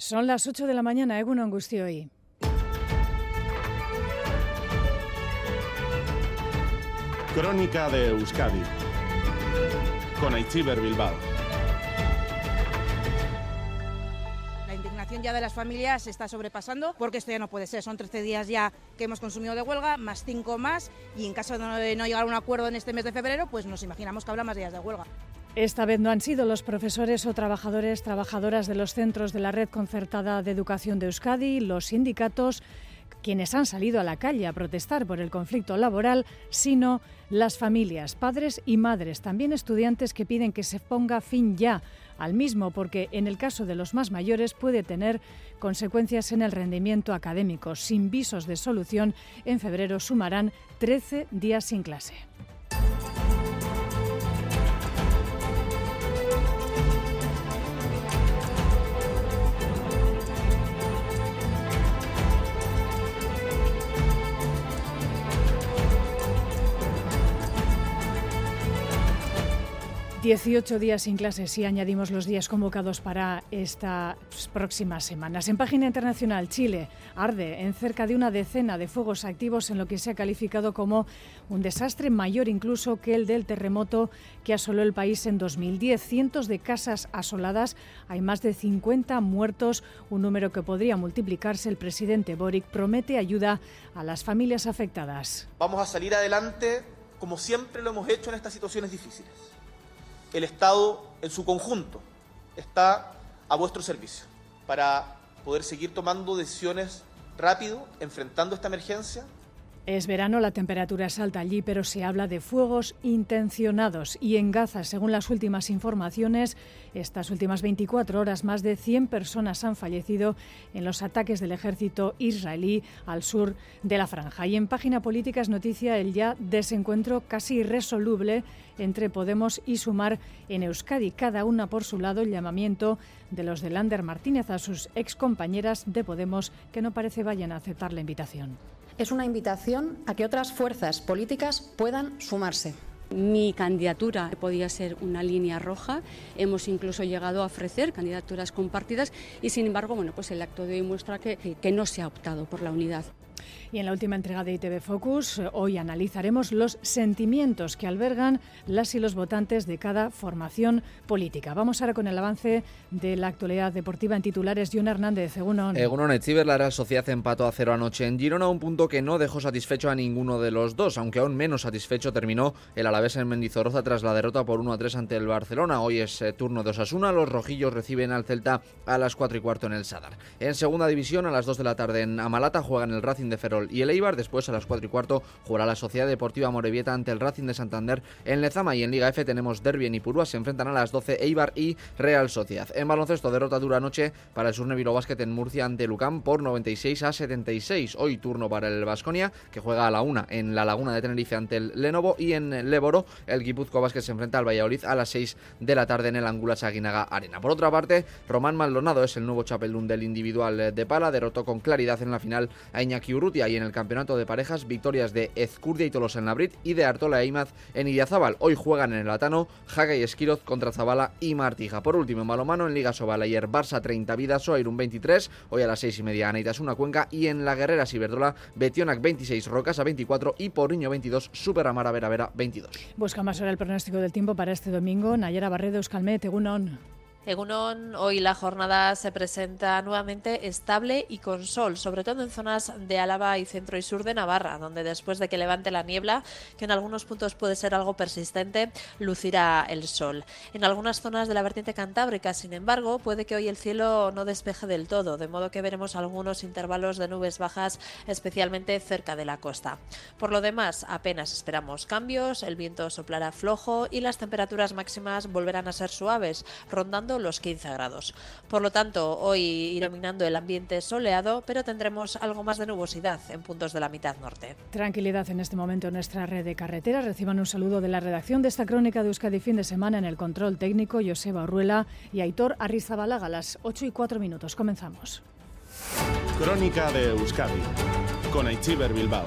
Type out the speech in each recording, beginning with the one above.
Son las 8 de la mañana, Eguno Angustioy. Crónica de Euskadi con Aichiber Bilbao. La indignación ya de las familias se está sobrepasando porque esto ya no puede ser. Son 13 días ya que hemos consumido de huelga, más 5 más, y en caso de no llegar a un acuerdo en este mes de febrero, pues nos imaginamos que habrá más días de huelga. Esta vez no han sido los profesores o trabajadores, trabajadoras de los centros de la red concertada de educación de Euskadi, los sindicatos, quienes han salido a la calle a protestar por el conflicto laboral, sino las familias, padres y madres, también estudiantes que piden que se ponga fin ya al mismo, porque en el caso de los más mayores puede tener consecuencias en el rendimiento académico. Sin visos de solución, en febrero sumarán 13 días sin clase. 18 días sin clases y añadimos los días convocados para estas próximas semanas. En página internacional, Chile arde en cerca de una decena de fuegos activos en lo que se ha calificado como un desastre mayor incluso que el del terremoto que asoló el país en 2010. Cientos de casas asoladas, hay más de 50 muertos, un número que podría multiplicarse. El presidente Boric promete ayuda a las familias afectadas. Vamos a salir adelante como siempre lo hemos hecho en estas situaciones difíciles el Estado en su conjunto está a vuestro servicio para poder seguir tomando decisiones rápido, enfrentando esta emergencia es verano, la temperatura es alta allí, pero se habla de fuegos intencionados. Y en Gaza, según las últimas informaciones, estas últimas 24 horas más de 100 personas han fallecido en los ataques del ejército israelí al sur de la franja. Y en página política es noticia el ya desencuentro casi irresoluble entre Podemos y Sumar en Euskadi, cada una por su lado el llamamiento de los de Lander Martínez a sus excompañeras de Podemos que no parece vayan a aceptar la invitación es una invitación a que otras fuerzas políticas puedan sumarse. Mi candidatura podía ser una línea roja. Hemos incluso llegado a ofrecer candidaturas compartidas y, sin embargo, bueno, pues el acto de hoy muestra que, que no se ha optado por la unidad. Y en la última entrega de ITV Focus, hoy analizaremos los sentimientos que albergan las y los votantes de cada formación política. Vamos ahora con el avance de la actualidad deportiva en titulares. John Hernández, Egunon. Egunon Echiver, la Real Sociedad empató a cero anoche en Girona, un punto que no dejó satisfecho a ninguno de los dos, aunque aún menos satisfecho terminó el Alavés en Mendizorroza tras la derrota por 1 a 3 ante el Barcelona. Hoy es eh, turno de Osasuna, los rojillos reciben al Celta a las 4 y cuarto en el Sadar. En segunda división, a las 2 de la tarde en Amalata, juegan el Racing de Y el Eibar. Después, a las 4 y cuarto, jugará la Sociedad Deportiva Morevieta ante el Racing de Santander en Lezama. Y en Liga F tenemos Derby en Ipurúa. Se enfrentan a las 12 Eibar y Real Sociedad. En baloncesto, derrota dura noche para el Surneviro Basket en Murcia ante Lucán por 96 a 76. Hoy turno para el Vasconia, que juega a la 1 en la Laguna de Tenerife ante el Lenovo. Y en Leboro, el Guipuzco Basket se enfrenta al Valladolid a las 6 de la tarde en el Angula Saguinaga Arena. Por otra parte, Román Maldonado es el nuevo chapelún del individual de pala. Derrotó con claridad en la final a Iñaki Urrutia y en el campeonato de parejas, victorias de Ezcurdia y Tolosa en la Brit y de Artola e Imaz en Idiazábal. Hoy juegan en el Atano Jaga y Esquiroz contra Zabala y Martija. Por último, en balomano en Liga Sobal ayer Barça 30, Vidaso, un 23, hoy a las 6 y media una Cuenca y en la Guerrera Ciberdola Betionac 26, Rocasa 24 y Porriño 22, Super Amara Vera Vera 22. Busca más ahora el pronóstico del tiempo para este domingo. Nayara Barredo, Euskalmet, Egunon. Egunon, hoy la jornada se presenta nuevamente estable y con sol, sobre todo en zonas de Álava y centro y sur de Navarra, donde después de que levante la niebla, que en algunos puntos puede ser algo persistente, lucirá el sol. En algunas zonas de la vertiente cantábrica, sin embargo, puede que hoy el cielo no despeje del todo, de modo que veremos algunos intervalos de nubes bajas, especialmente cerca de la costa. Por lo demás, apenas esperamos cambios, el viento soplará flojo y las temperaturas máximas volverán a ser suaves, rondando los 15 grados. Por lo tanto, hoy iluminando el ambiente soleado, pero tendremos algo más de nubosidad en puntos de la mitad norte. Tranquilidad en este momento en nuestra red de carreteras. Reciban un saludo de la redacción de esta crónica de Euskadi fin de semana en el control técnico Joseba Urruela y Aitor Arrizabalaga a las 8 y 4 minutos. Comenzamos. Crónica de Euskadi con Aichiber Bilbao.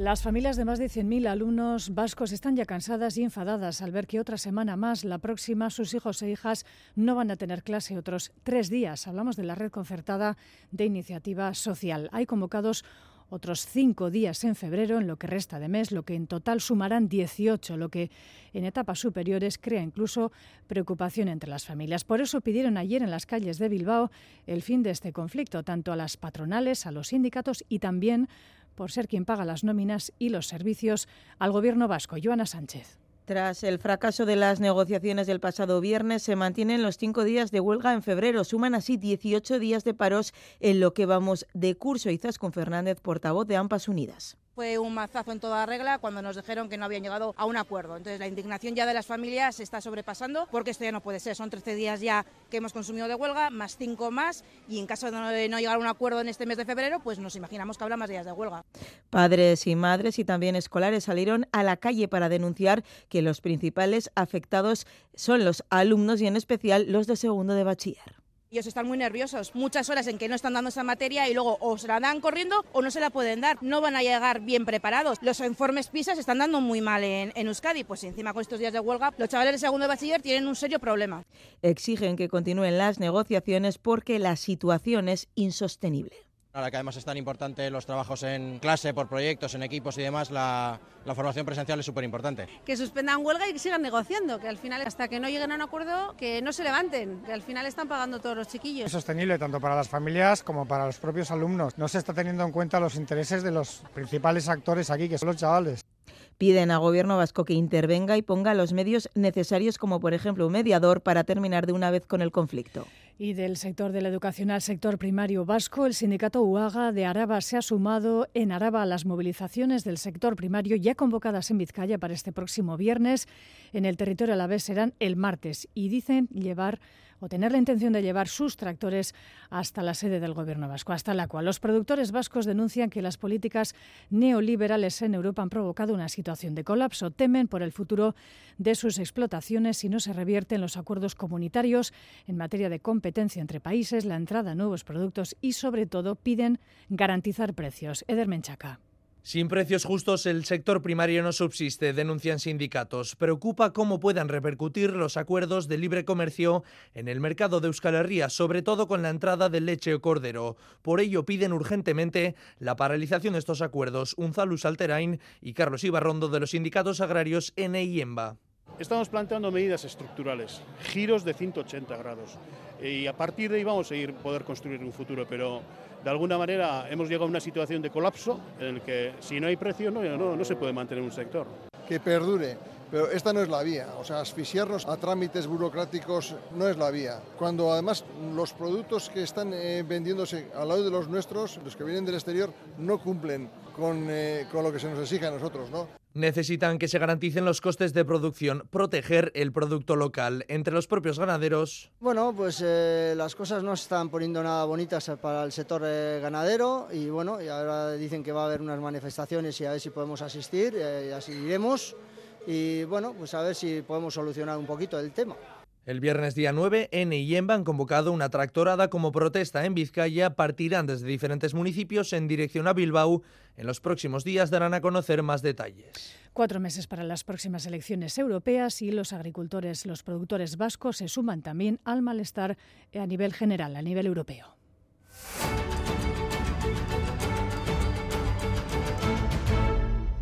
Las familias de más de 100.000 alumnos vascos están ya cansadas y enfadadas al ver que otra semana más, la próxima, sus hijos e hijas no van a tener clase otros tres días. Hablamos de la red concertada de iniciativa social. Hay convocados otros cinco días en febrero en lo que resta de mes, lo que en total sumarán 18, lo que en etapas superiores crea incluso preocupación entre las familias. Por eso pidieron ayer en las calles de Bilbao el fin de este conflicto, tanto a las patronales, a los sindicatos y también por ser quien paga las nóminas y los servicios al Gobierno vasco. Joana Sánchez. Tras el fracaso de las negociaciones del pasado viernes, se mantienen los cinco días de huelga en febrero. Suman así 18 días de paros en lo que vamos de curso. con Fernández, portavoz de AMPAS Unidas fue un mazazo en toda regla cuando nos dijeron que no habían llegado a un acuerdo. Entonces la indignación ya de las familias se está sobrepasando porque esto ya no puede ser. Son 13 días ya que hemos consumido de huelga, más 5 más y en caso de no llegar a un acuerdo en este mes de febrero, pues nos imaginamos que habrá más días de huelga. Padres y madres y también escolares salieron a la calle para denunciar que los principales afectados son los alumnos y en especial los de segundo de bachiller. Ellos están muy nerviosos, muchas horas en que no están dando esa materia y luego o se la dan corriendo o no se la pueden dar. No van a llegar bien preparados. Los informes PISA se están dando muy mal en, Euskadi, pues encima con estos días de huelga, los chavales de segundo de bachiller tienen un serio problema. Exigen que continúen las negociaciones porque la situación es insostenible. Ahora que además es tan importante los trabajos en clase, por proyectos, en equipos y demás, la, formación presencial es súper importante. Que suspendan huelga y que sigan negociando, que al final, hasta que no lleguen a un acuerdo, que no se levanten, que al final están pagando todos los chiquillos. Es sostenible tanto para las familias como para los propios alumnos. No se está teniendo en cuenta los intereses de los principales actores aquí, que son los chavales. Piden al gobierno vasco que intervenga y ponga los medios necesarios, como por ejemplo un mediador, para terminar de una vez con el conflicto. Y del sector de la educación al sector primario vasco, el sindicato UAGA de Araba se ha sumado en Araba a las movilizaciones del sector primario ya convocadas en Vizcaya para este próximo viernes. En el territorio a la vez serán el martes y dicen llevar o tener la intención de llevar sus tractores hasta la sede del Gobierno vasco, hasta la cual los productores vascos denuncian que las políticas neoliberales en Europa han provocado una situación de colapso. Temen por el futuro de sus explotaciones si no se revierten los acuerdos comunitarios en materia de competencia entre países, la entrada a nuevos productos y, sobre todo, piden garantizar precios. Eder Menchaca. Sin precios justos, el sector primario no subsiste, denuncian sindicatos. Preocupa cómo puedan repercutir los acuerdos de libre comercio en el mercado de Euskal Herria, sobre todo con la entrada de leche o cordero. Por ello, piden urgentemente la paralización de estos acuerdos. Unzalus Alterain y Carlos Ibarrondo de los sindicatos agrarios N y EMBA. Estamos planteando medidas estructurales, giros de 180 grados. Y a partir de ahí vamos a ir poder construir un futuro, pero de alguna manera hemos llegado a una situación de colapso en el que si no hay precio no, no, no se puede mantener un sector. Que perdure, pero esta no es la vía. O sea, asfixiarnos a trámites burocráticos no es la vía. Cuando además los productos que están eh, vendiéndose al lado de los nuestros, los que vienen del exterior, no cumplen con, eh, con lo que se nos exige a nosotros, ¿no? Necesitan que se garanticen los costes de producción, proteger el producto local. Entre los propios ganaderos. Bueno, pues eh, las cosas no están poniendo nada bonitas para el sector eh, ganadero y bueno, y ahora dicen que va a haber unas manifestaciones y a ver si podemos asistir, eh, y así iremos y bueno, pues a ver si podemos solucionar un poquito el tema. El viernes día 9, N y EMBA han convocado una tractorada como protesta en Vizcaya. Partirán desde diferentes municipios en dirección a Bilbao. En los próximos días darán a conocer más detalles. Cuatro meses para las próximas elecciones europeas y los agricultores, los productores vascos se suman también al malestar a nivel general, a nivel europeo.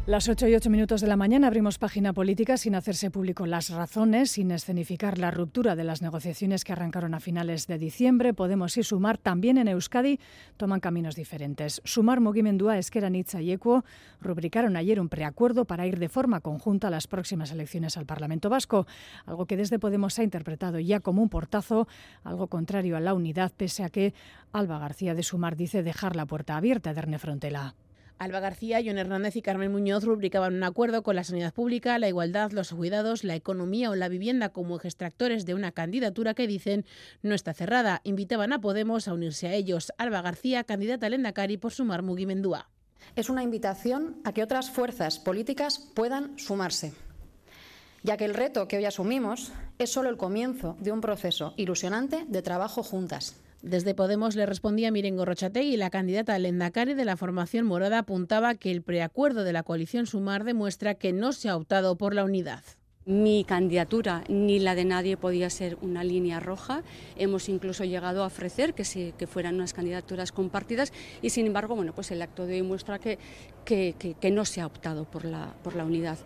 Las 8 y 8 minutos de la mañana abrimos página política sin hacerse público las razones, sin escenificar la ruptura de las negociaciones que arrancaron a finales de diciembre. Podemos y Sumar también en Euskadi toman caminos diferentes. Sumar, Mugimendua, Esqueranitza y Equo rubricaron ayer un preacuerdo para ir de forma conjunta a las próximas elecciones al Parlamento Vasco, algo que desde Podemos ha interpretado ya como un portazo, algo contrario a la unidad, pese a que Alba García de Sumar dice dejar la puerta abierta de Erne Frontela. Alba García, John Hernández y Carmen Muñoz rubricaban un acuerdo con la sanidad pública, la igualdad, los cuidados, la economía o la vivienda como ejes de una candidatura que dicen no está cerrada. Invitaban a Podemos a unirse a ellos. Alba García, candidata al Endacari por sumar Mugimendúa. Es una invitación a que otras fuerzas políticas puedan sumarse, ya que el reto que hoy asumimos es solo el comienzo de un proceso ilusionante de trabajo juntas. Desde Podemos le respondía Miren y la candidata Lendakari de la formación morada apuntaba que el preacuerdo de la coalición Sumar demuestra que no se ha optado por la unidad. Mi candidatura ni la de nadie podía ser una línea roja. Hemos incluso llegado a ofrecer que, que fueran unas candidaturas compartidas y, sin embargo, bueno, pues el acto de hoy muestra que, que, que no se ha optado por la, por la unidad.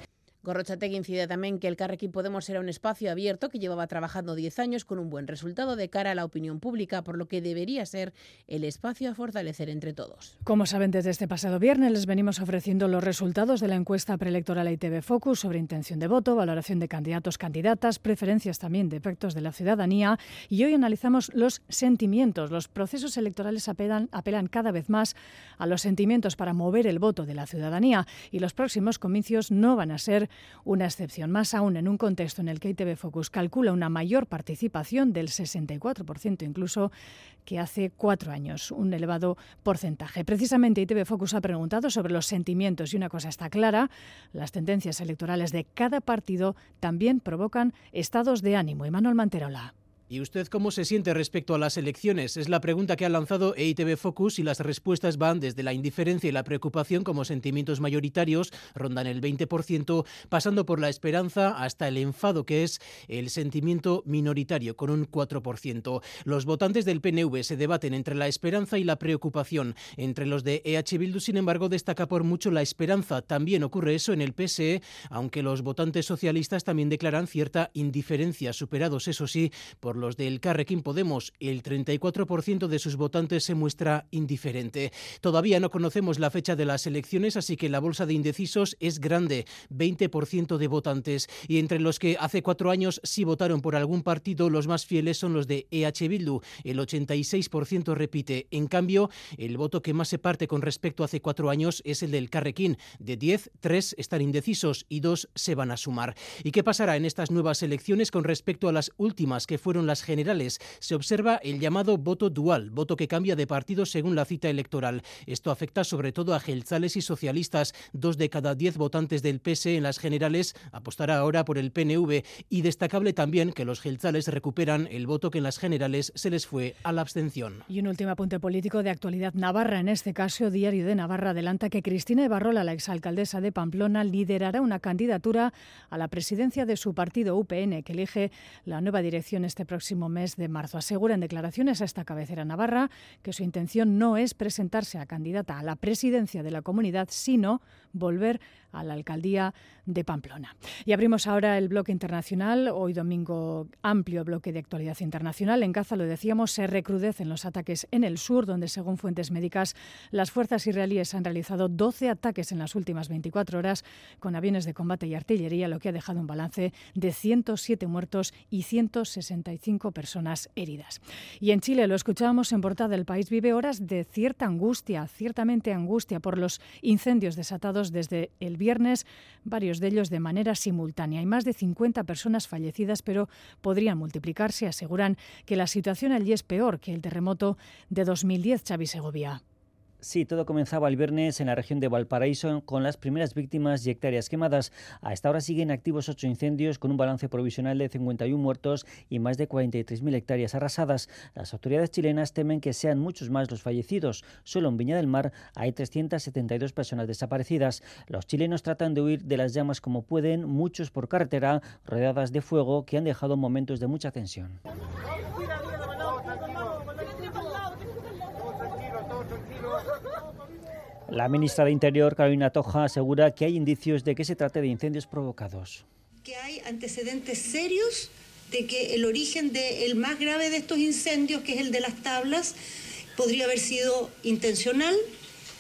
Gorrochategui incide también que el Carrequín Podemos era un espacio abierto que llevaba trabajando 10 años con un buen resultado de cara a la opinión pública, por lo que debería ser el espacio a fortalecer entre todos. Como saben, desde este pasado viernes les venimos ofreciendo los resultados de la encuesta preelectoral ITV Focus sobre intención de voto, valoración de candidatos, candidatas, preferencias también de efectos de la ciudadanía y hoy analizamos los sentimientos. Los procesos electorales apelan, apelan cada vez más a los sentimientos para mover el voto de la ciudadanía y los próximos comicios no van a ser una excepción, más aún en un contexto en el que ITV Focus calcula una mayor participación del 64% incluso que hace cuatro años, un elevado porcentaje. Precisamente ITV Focus ha preguntado sobre los sentimientos y una cosa está clara, las tendencias electorales de cada partido también provocan estados de ánimo. Emanuel Manterola. ¿Y usted cómo se siente respecto a las elecciones? Es la pregunta que ha lanzado EITB Focus y las respuestas van desde la indiferencia y la preocupación como sentimientos mayoritarios, rondan el 20%, pasando por la esperanza hasta el enfado, que es el sentimiento minoritario, con un 4%. Los votantes del PNV se debaten entre la esperanza y la preocupación. Entre los de EH Bildu, sin embargo, destaca por mucho la esperanza. También ocurre eso en el PSE, aunque los votantes socialistas también declaran cierta indiferencia, superados, eso sí, por los del Carrequín Podemos, el 34% de sus votantes se muestra indiferente. Todavía no conocemos la fecha de las elecciones, así que la bolsa de indecisos es grande, 20% de votantes. Y entre los que hace cuatro años sí votaron por algún partido, los más fieles son los de EH Bildu. El 86% repite. En cambio, el voto que más se parte con respecto a hace cuatro años es el del Carrequín. De 10, 3 están indecisos y 2 se van a sumar. ¿Y qué pasará en estas nuevas elecciones con respecto a las últimas que fueron las generales. Se observa el llamado voto dual, voto que cambia de partido según la cita electoral. Esto afecta sobre todo a gelzales y socialistas. Dos de cada diez votantes del PS en las generales apostará ahora por el PNV y destacable también que los gelzales recuperan el voto que en las generales se les fue a la abstención. Y un último apunte político de actualidad navarra. En este caso, Diario de Navarra adelanta que Cristina Ibarrola, la exalcaldesa de Pamplona, liderará una candidatura a la presidencia de su partido UPN, que elige la nueva dirección este próximo mes de marzo. Asegura en declaraciones a esta cabecera navarra que su intención no es presentarse a candidata a la presidencia de la comunidad, sino volver a la alcaldía de Pamplona. Y abrimos ahora el bloque internacional. Hoy domingo amplio bloque de actualidad internacional. En Gaza, lo decíamos, se recrudecen los ataques en el sur, donde según fuentes médicas las fuerzas israelíes han realizado 12 ataques en las últimas 24 horas con aviones de combate y artillería, lo que ha dejado un balance de 107 muertos y 165 personas heridas. Y en Chile, lo escuchábamos en portada, el país vive horas de cierta angustia, ciertamente angustia por los incendios desatados desde el viernes, varios de ellos de manera simultánea. Hay más de 50 personas fallecidas, pero podrían multiplicarse. Aseguran que la situación allí es peor que el terremoto de 2010, Xavi Segovia. Sí, todo comenzaba el viernes en la región de Valparaíso con las primeras víctimas y hectáreas quemadas. A esta hora siguen activos ocho incendios con un balance provisional de 51 muertos y más de 43.000 hectáreas arrasadas. Las autoridades chilenas temen que sean muchos más los fallecidos. Solo en Viña del Mar hay 372 personas desaparecidas. Los chilenos tratan de huir de las llamas como pueden, muchos por carretera, rodeadas de fuego que han dejado momentos de mucha tensión. La ministra de Interior, Carolina Toja, asegura que hay indicios de que se trate de incendios provocados. Que hay antecedentes serios de que el origen del más grave de estos incendios, que es el de las tablas, podría haber sido intencional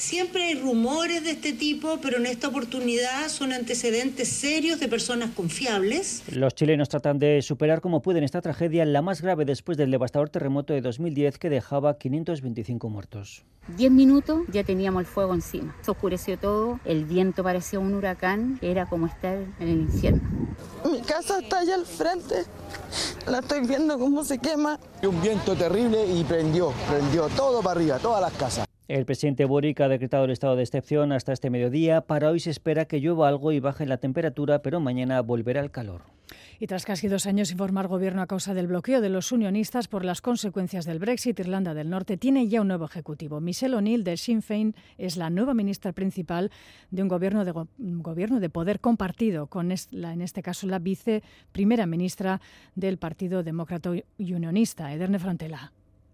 Siempre hay rumores de este tipo, pero en esta oportunidad son antecedentes serios de personas confiables. Los chilenos tratan de superar como pueden esta tragedia, la más grave después del devastador terremoto de 2010 que dejaba 525 muertos. Diez minutos ya teníamos el fuego encima. Se oscureció todo, el viento parecía un huracán, era como estar en el infierno. Mi casa está allá al frente, la estoy viendo cómo se quema. Un viento terrible y prendió, prendió todo para arriba, todas las casas. El presidente Boric ha decretado el estado de excepción hasta este mediodía. Para hoy se espera que llueva algo y baje la temperatura, pero mañana volverá el calor. Y tras casi dos años sin formar gobierno a causa del bloqueo de los unionistas por las consecuencias del Brexit, Irlanda del Norte tiene ya un nuevo ejecutivo. Michelle O'Neill de Sinn Féin es la nueva ministra principal de un gobierno de, gobierno de poder compartido con en este caso la viceprimera ministra del Partido Demócrata Unionista, Ederne Frontela.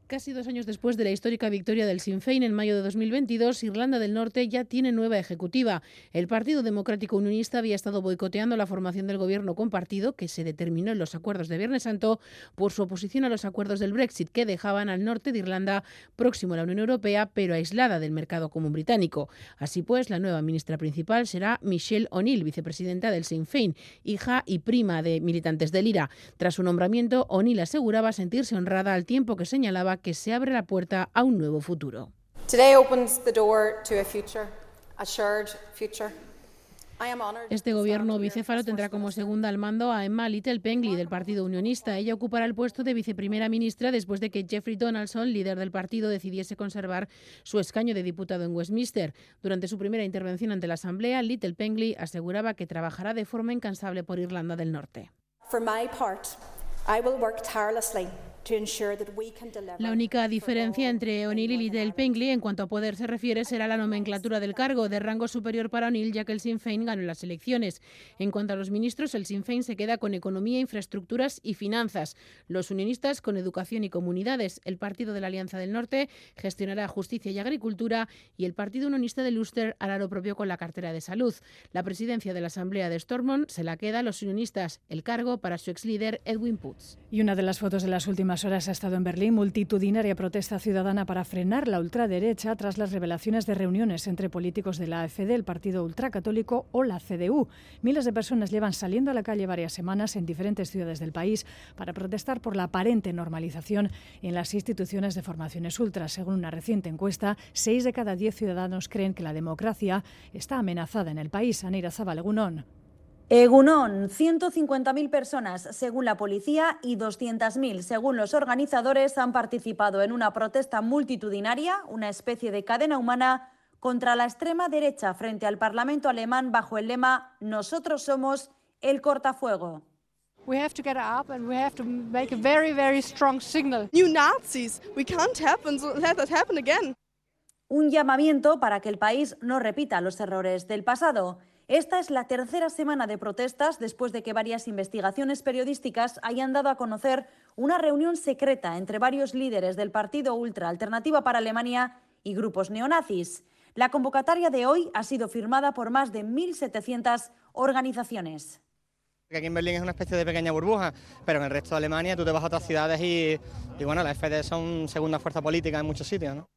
Casi dos años después de la histórica victoria del Sinn Féin en mayo de 2022, Irlanda del Norte ya tiene nueva ejecutiva. El Partido Democrático Unionista había estado boicoteando la formación del gobierno compartido, que se determinó en los acuerdos de Viernes Santo, por su oposición a los acuerdos del Brexit, que dejaban al norte de Irlanda próximo a la Unión Europea, pero aislada del mercado común británico. Así pues, la nueva ministra principal será Michelle O'Neill, vicepresidenta del Sinn Féin, hija y prima de militantes del IRA. Tras su nombramiento, O'Neill aseguraba sentirse honrada al tiempo que señalaba que se abre la puerta a un nuevo futuro. Este gobierno bicéfalo tendrá como segunda al mando a Emma Little Pengley del Partido Unionista. Ella ocupará el puesto de viceprimera ministra después de que Jeffrey Donaldson, líder del partido, decidiese conservar su escaño de diputado en Westminster. Durante su primera intervención ante la Asamblea, Little Pengley aseguraba que trabajará de forma incansable por Irlanda del Norte. For my part, I will work tirelessly la única diferencia entre O'Neill y Little Pengley en cuanto a poder se refiere será la nomenclatura del cargo, de rango superior para O'Neill, ya que el Sinn Féin ganó las elecciones. En cuanto a los ministros, el Sinn Féin se queda con economía, infraestructuras y finanzas. Los unionistas con educación y comunidades. El Partido de la Alianza del Norte gestionará justicia y agricultura y el Partido Unionista de Luster hará lo propio con la cartera de salud. La presidencia de la Asamblea de Stormont se la queda a los unionistas, el cargo para su ex líder Edwin Putz. Y una de las fotos de las últimas horas ha estado en Berlín multitudinaria protesta ciudadana para frenar la ultraderecha tras las revelaciones de reuniones entre políticos de la AfD, el partido ultracatólico o la CDU. Miles de personas llevan saliendo a la calle varias semanas en diferentes ciudades del país para protestar por la aparente normalización en las instituciones de formaciones ultras. Según una reciente encuesta, seis de cada diez ciudadanos creen que la democracia está amenazada en el país. Anira Zabalegunón. Egunón, 150.000 personas según la policía y 200.000 según los organizadores han participado en una protesta multitudinaria, una especie de cadena humana contra la extrema derecha frente al Parlamento alemán bajo el lema Nosotros somos el cortafuego. We have to get up and we have to make a very very strong signal. New Nazis, we can't happen, so let that happen again. Un llamamiento para que el país no repita los errores del pasado. Esta es la tercera semana de protestas después de que varias investigaciones periodísticas hayan dado a conocer una reunión secreta entre varios líderes del Partido Ultra Alternativa para Alemania y grupos neonazis. La convocatoria de hoy ha sido firmada por más de 1.700 organizaciones. Aquí en Berlín es una especie de pequeña burbuja, pero en el resto de Alemania tú te vas a otras ciudades y, y bueno, la FD son segunda fuerza política en muchos sitios. ¿no?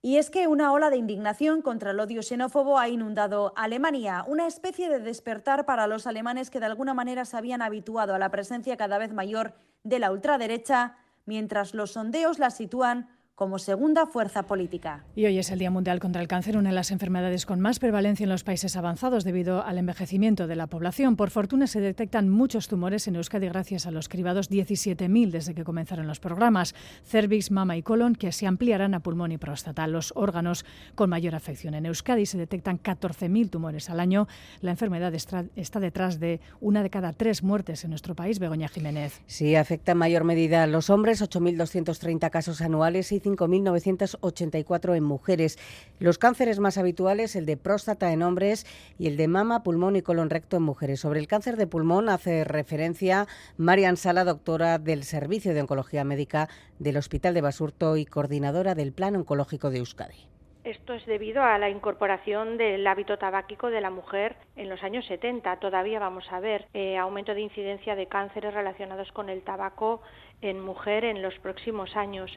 Y es que una ola de indignación contra el odio xenófobo ha inundado Alemania, una especie de despertar para los alemanes que de alguna manera se habían habituado a la presencia cada vez mayor de la ultraderecha, mientras los sondeos la sitúan como segunda fuerza política. Y hoy es el Día Mundial contra el Cáncer, una de las enfermedades con más prevalencia en los países avanzados debido al envejecimiento de la población. Por fortuna se detectan muchos tumores en Euskadi gracias a los cribados 17.000 desde que comenzaron los programas cervix, mama y colon que se ampliarán a pulmón y próstata, los órganos con mayor afección. En Euskadi se detectan 14.000 tumores al año. La enfermedad está detrás de una de cada tres muertes en nuestro país. Begoña Jiménez. Sí, afecta en mayor medida a los hombres, 8.230 casos anuales y 5.984 en mujeres. Los cánceres más habituales, el de próstata en hombres y el de mama, pulmón y colon recto en mujeres. Sobre el cáncer de pulmón hace referencia Marian Sala, doctora del Servicio de Oncología Médica del Hospital de Basurto y coordinadora del Plan Oncológico de Euskadi. Esto es debido a la incorporación del hábito tabáquico de la mujer en los años 70. Todavía vamos a ver eh, aumento de incidencia de cánceres relacionados con el tabaco en mujer en los próximos años.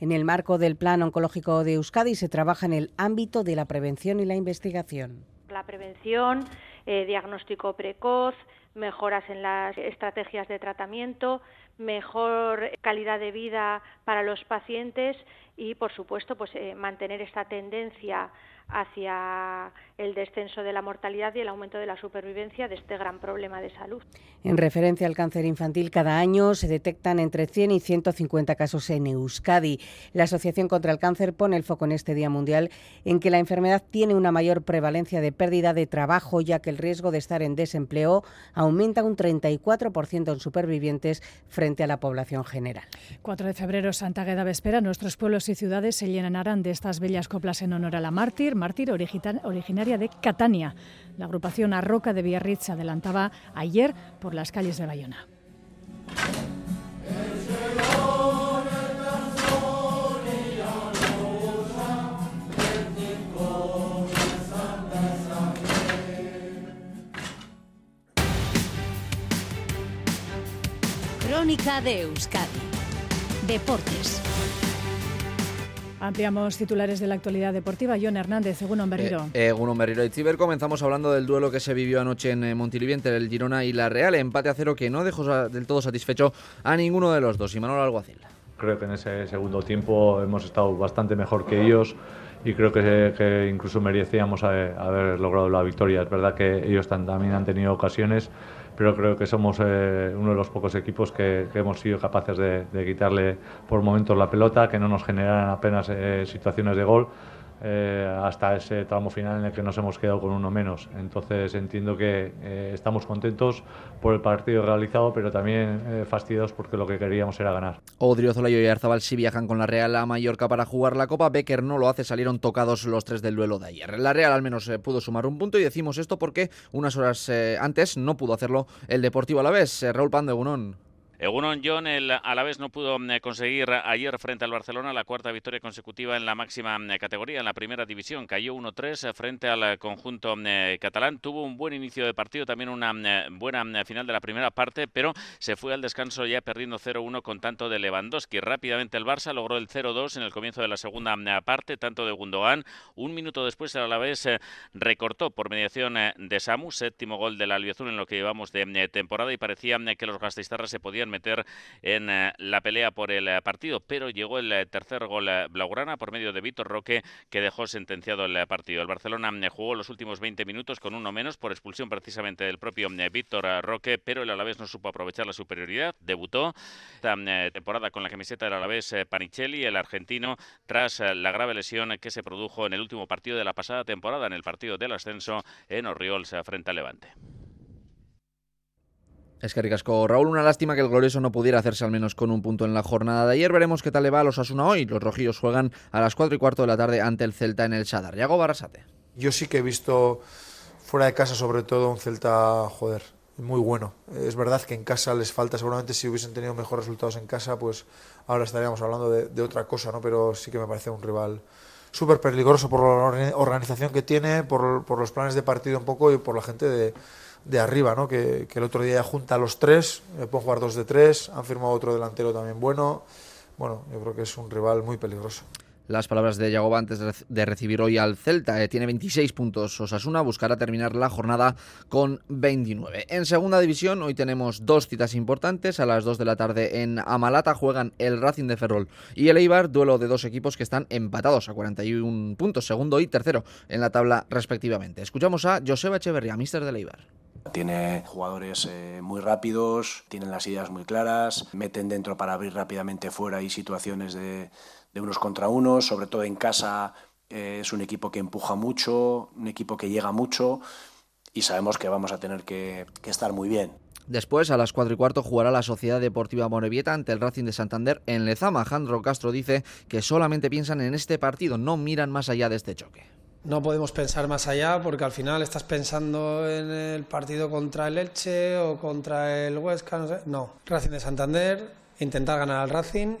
En el marco del Plan Oncológico de Euskadi se trabaja en el ámbito de la prevención y la investigación. La prevención, eh, diagnóstico precoz, mejoras en las estrategias de tratamiento, mejor calidad de vida para los pacientes y, por supuesto, pues eh, mantener esta tendencia hacia el descenso de la mortalidad y el aumento de la supervivencia de este gran problema de salud. En referencia al cáncer infantil, cada año se detectan entre 100 y 150 casos en Euskadi. La Asociación contra el Cáncer pone el foco en este Día Mundial en que la enfermedad tiene una mayor prevalencia de pérdida de trabajo, ya que el riesgo de estar en desempleo aumenta un 34% en supervivientes frente a la población general. 4 de febrero, Santa Gueda Vespera, nuestros pueblos y ciudades se llenarán de estas bellas coplas en honor a la mártir, mártir originaria de Catania. La agrupación Arroca de Biarritz se adelantaba ayer por las calles de Bayona. Crónica de Euskadi. Deportes. Ampliamos titulares de la actualidad deportiva. John Hernández, Egunon Berriro. Eh, Egunon Berriro y Ciber. Comenzamos hablando del duelo que se vivió anoche en eh, Montilivi entre el Girona y la Real. Empate a cero que no dejó del todo satisfecho a ninguno de los dos. Y Manuel Alguacil. Creo que en ese segundo tiempo hemos estado bastante mejor que ellos y creo que, incluso merecíamos haber logrado la victoria. Es verdad que ellos también han tenido ocasiones pero creo que somos eh, uno de los pocos equipos que, hemos sido capaces de, quitarle por momentos la pelota, que no nos generan apenas eh, situaciones de gol. Eh, hasta ese tramo final en el que nos hemos quedado con uno menos. Entonces entiendo que eh, estamos contentos por el partido realizado, pero también eh, porque lo que queríamos era ganar. Odriozola y Arzabal sí viajan con la Real a Mallorca para jugar la Copa. Becker no lo hace, salieron tocados los tres del duelo de ayer. La Real al menos pudo sumar un punto y decimos esto porque unas horas antes no pudo hacerlo el Deportivo a la vez. Raúl Pando, Gunón. Egunon John, el Alavés no pudo mm, conseguir ayer frente al Barcelona la cuarta victoria consecutiva en la máxima mm, categoría, en la primera división. Cayó 1-3 frente al conjunto mm, catalán. Tuvo un buen inicio de partido, también una buena final de la primera parte, pero se fue al descanso ya perdiendo 0-1 con tanto de Lewandowski. Rápidamente el Barça logró el 0-2 en el comienzo de la segunda parte, tanto de Gundogan. Un minuto después el Alavés eh, recortó por mediación eh, de Samu, séptimo gol del Albiazul en lo que llevamos de temporada y parecía que los gastistarras se podían meter en eh, la pelea por el eh, partido, pero llegó el eh, tercer gol blaugrana por medio de Víctor Roque que dejó sentenciado el partido. El Barcelona jugó los últimos 20 minutos con uno menos por expulsión precisamente del propio Víctor Roque, pero el Alavés no supo aprovechar la superioridad. Debutó esta temporada con la camiseta del Alavés Panicelli, el argentino, tras la grave lesión que se produjo en el último partido de la pasada temporada, en el partido del ascenso en Orriols frente al Levante. Es que ricasco Raúl, una lástima que el glorioso no pudiera hacerse al menos con un punto en la jornada de ayer. Veremos qué tal le va a los Asuna hoy. Los rojillos juegan a las 4 y cuarto de la tarde ante el Celta en el Sadar. Yago Barrasate. Yo sí que he visto fuera de casa sobre todo un Celta, joder, muy bueno. Es verdad que en casa les falta, seguramente si hubiesen tenido mejores resultados en casa, pues ahora estaríamos hablando de, otra cosa, ¿no? Pero sí que me parece un rival súper peligroso por la organización que tiene, por, por los planes de partido un poco y por la gente de de arriba, ¿no? que, el otro día junta a los tres, eh, pueden jugar dos de tres, han firmado otro delantero también bueno. Bueno, yo creo que es un rival muy peligroso. Las palabras de Yagoba antes de recibir hoy al Celta. Eh, tiene 26 puntos Osasuna, buscará terminar la jornada con 29. En segunda división hoy tenemos dos citas importantes. A las 2 de la tarde en Amalata juegan el Racing de Ferrol y el Eibar, duelo de dos equipos que están empatados a 41 puntos, segundo y tercero en la tabla respectivamente. Escuchamos a Joseba Echeverría, mister del Eibar. Tiene jugadores eh, muy rápidos, tienen las ideas muy claras, meten dentro para abrir rápidamente fuera y situaciones de, unos contra unos, sobre todo en casa eh, es un equipo que empuja mucho, un equipo que llega mucho y sabemos que vamos a tener que, estar muy bien. Después, a las 4 y cuarto, jugará la Sociedad Deportiva Morevieta ante el Racing de Santander en Lezama. Jandro Castro dice que solamente piensan en este partido, no miran más allá de este choque no podemos pensar más allá porque al final estás pensando en el partido contra el Elche o contra el Huesca, no sé. No, Racing de Santander, intentar ganar al Racing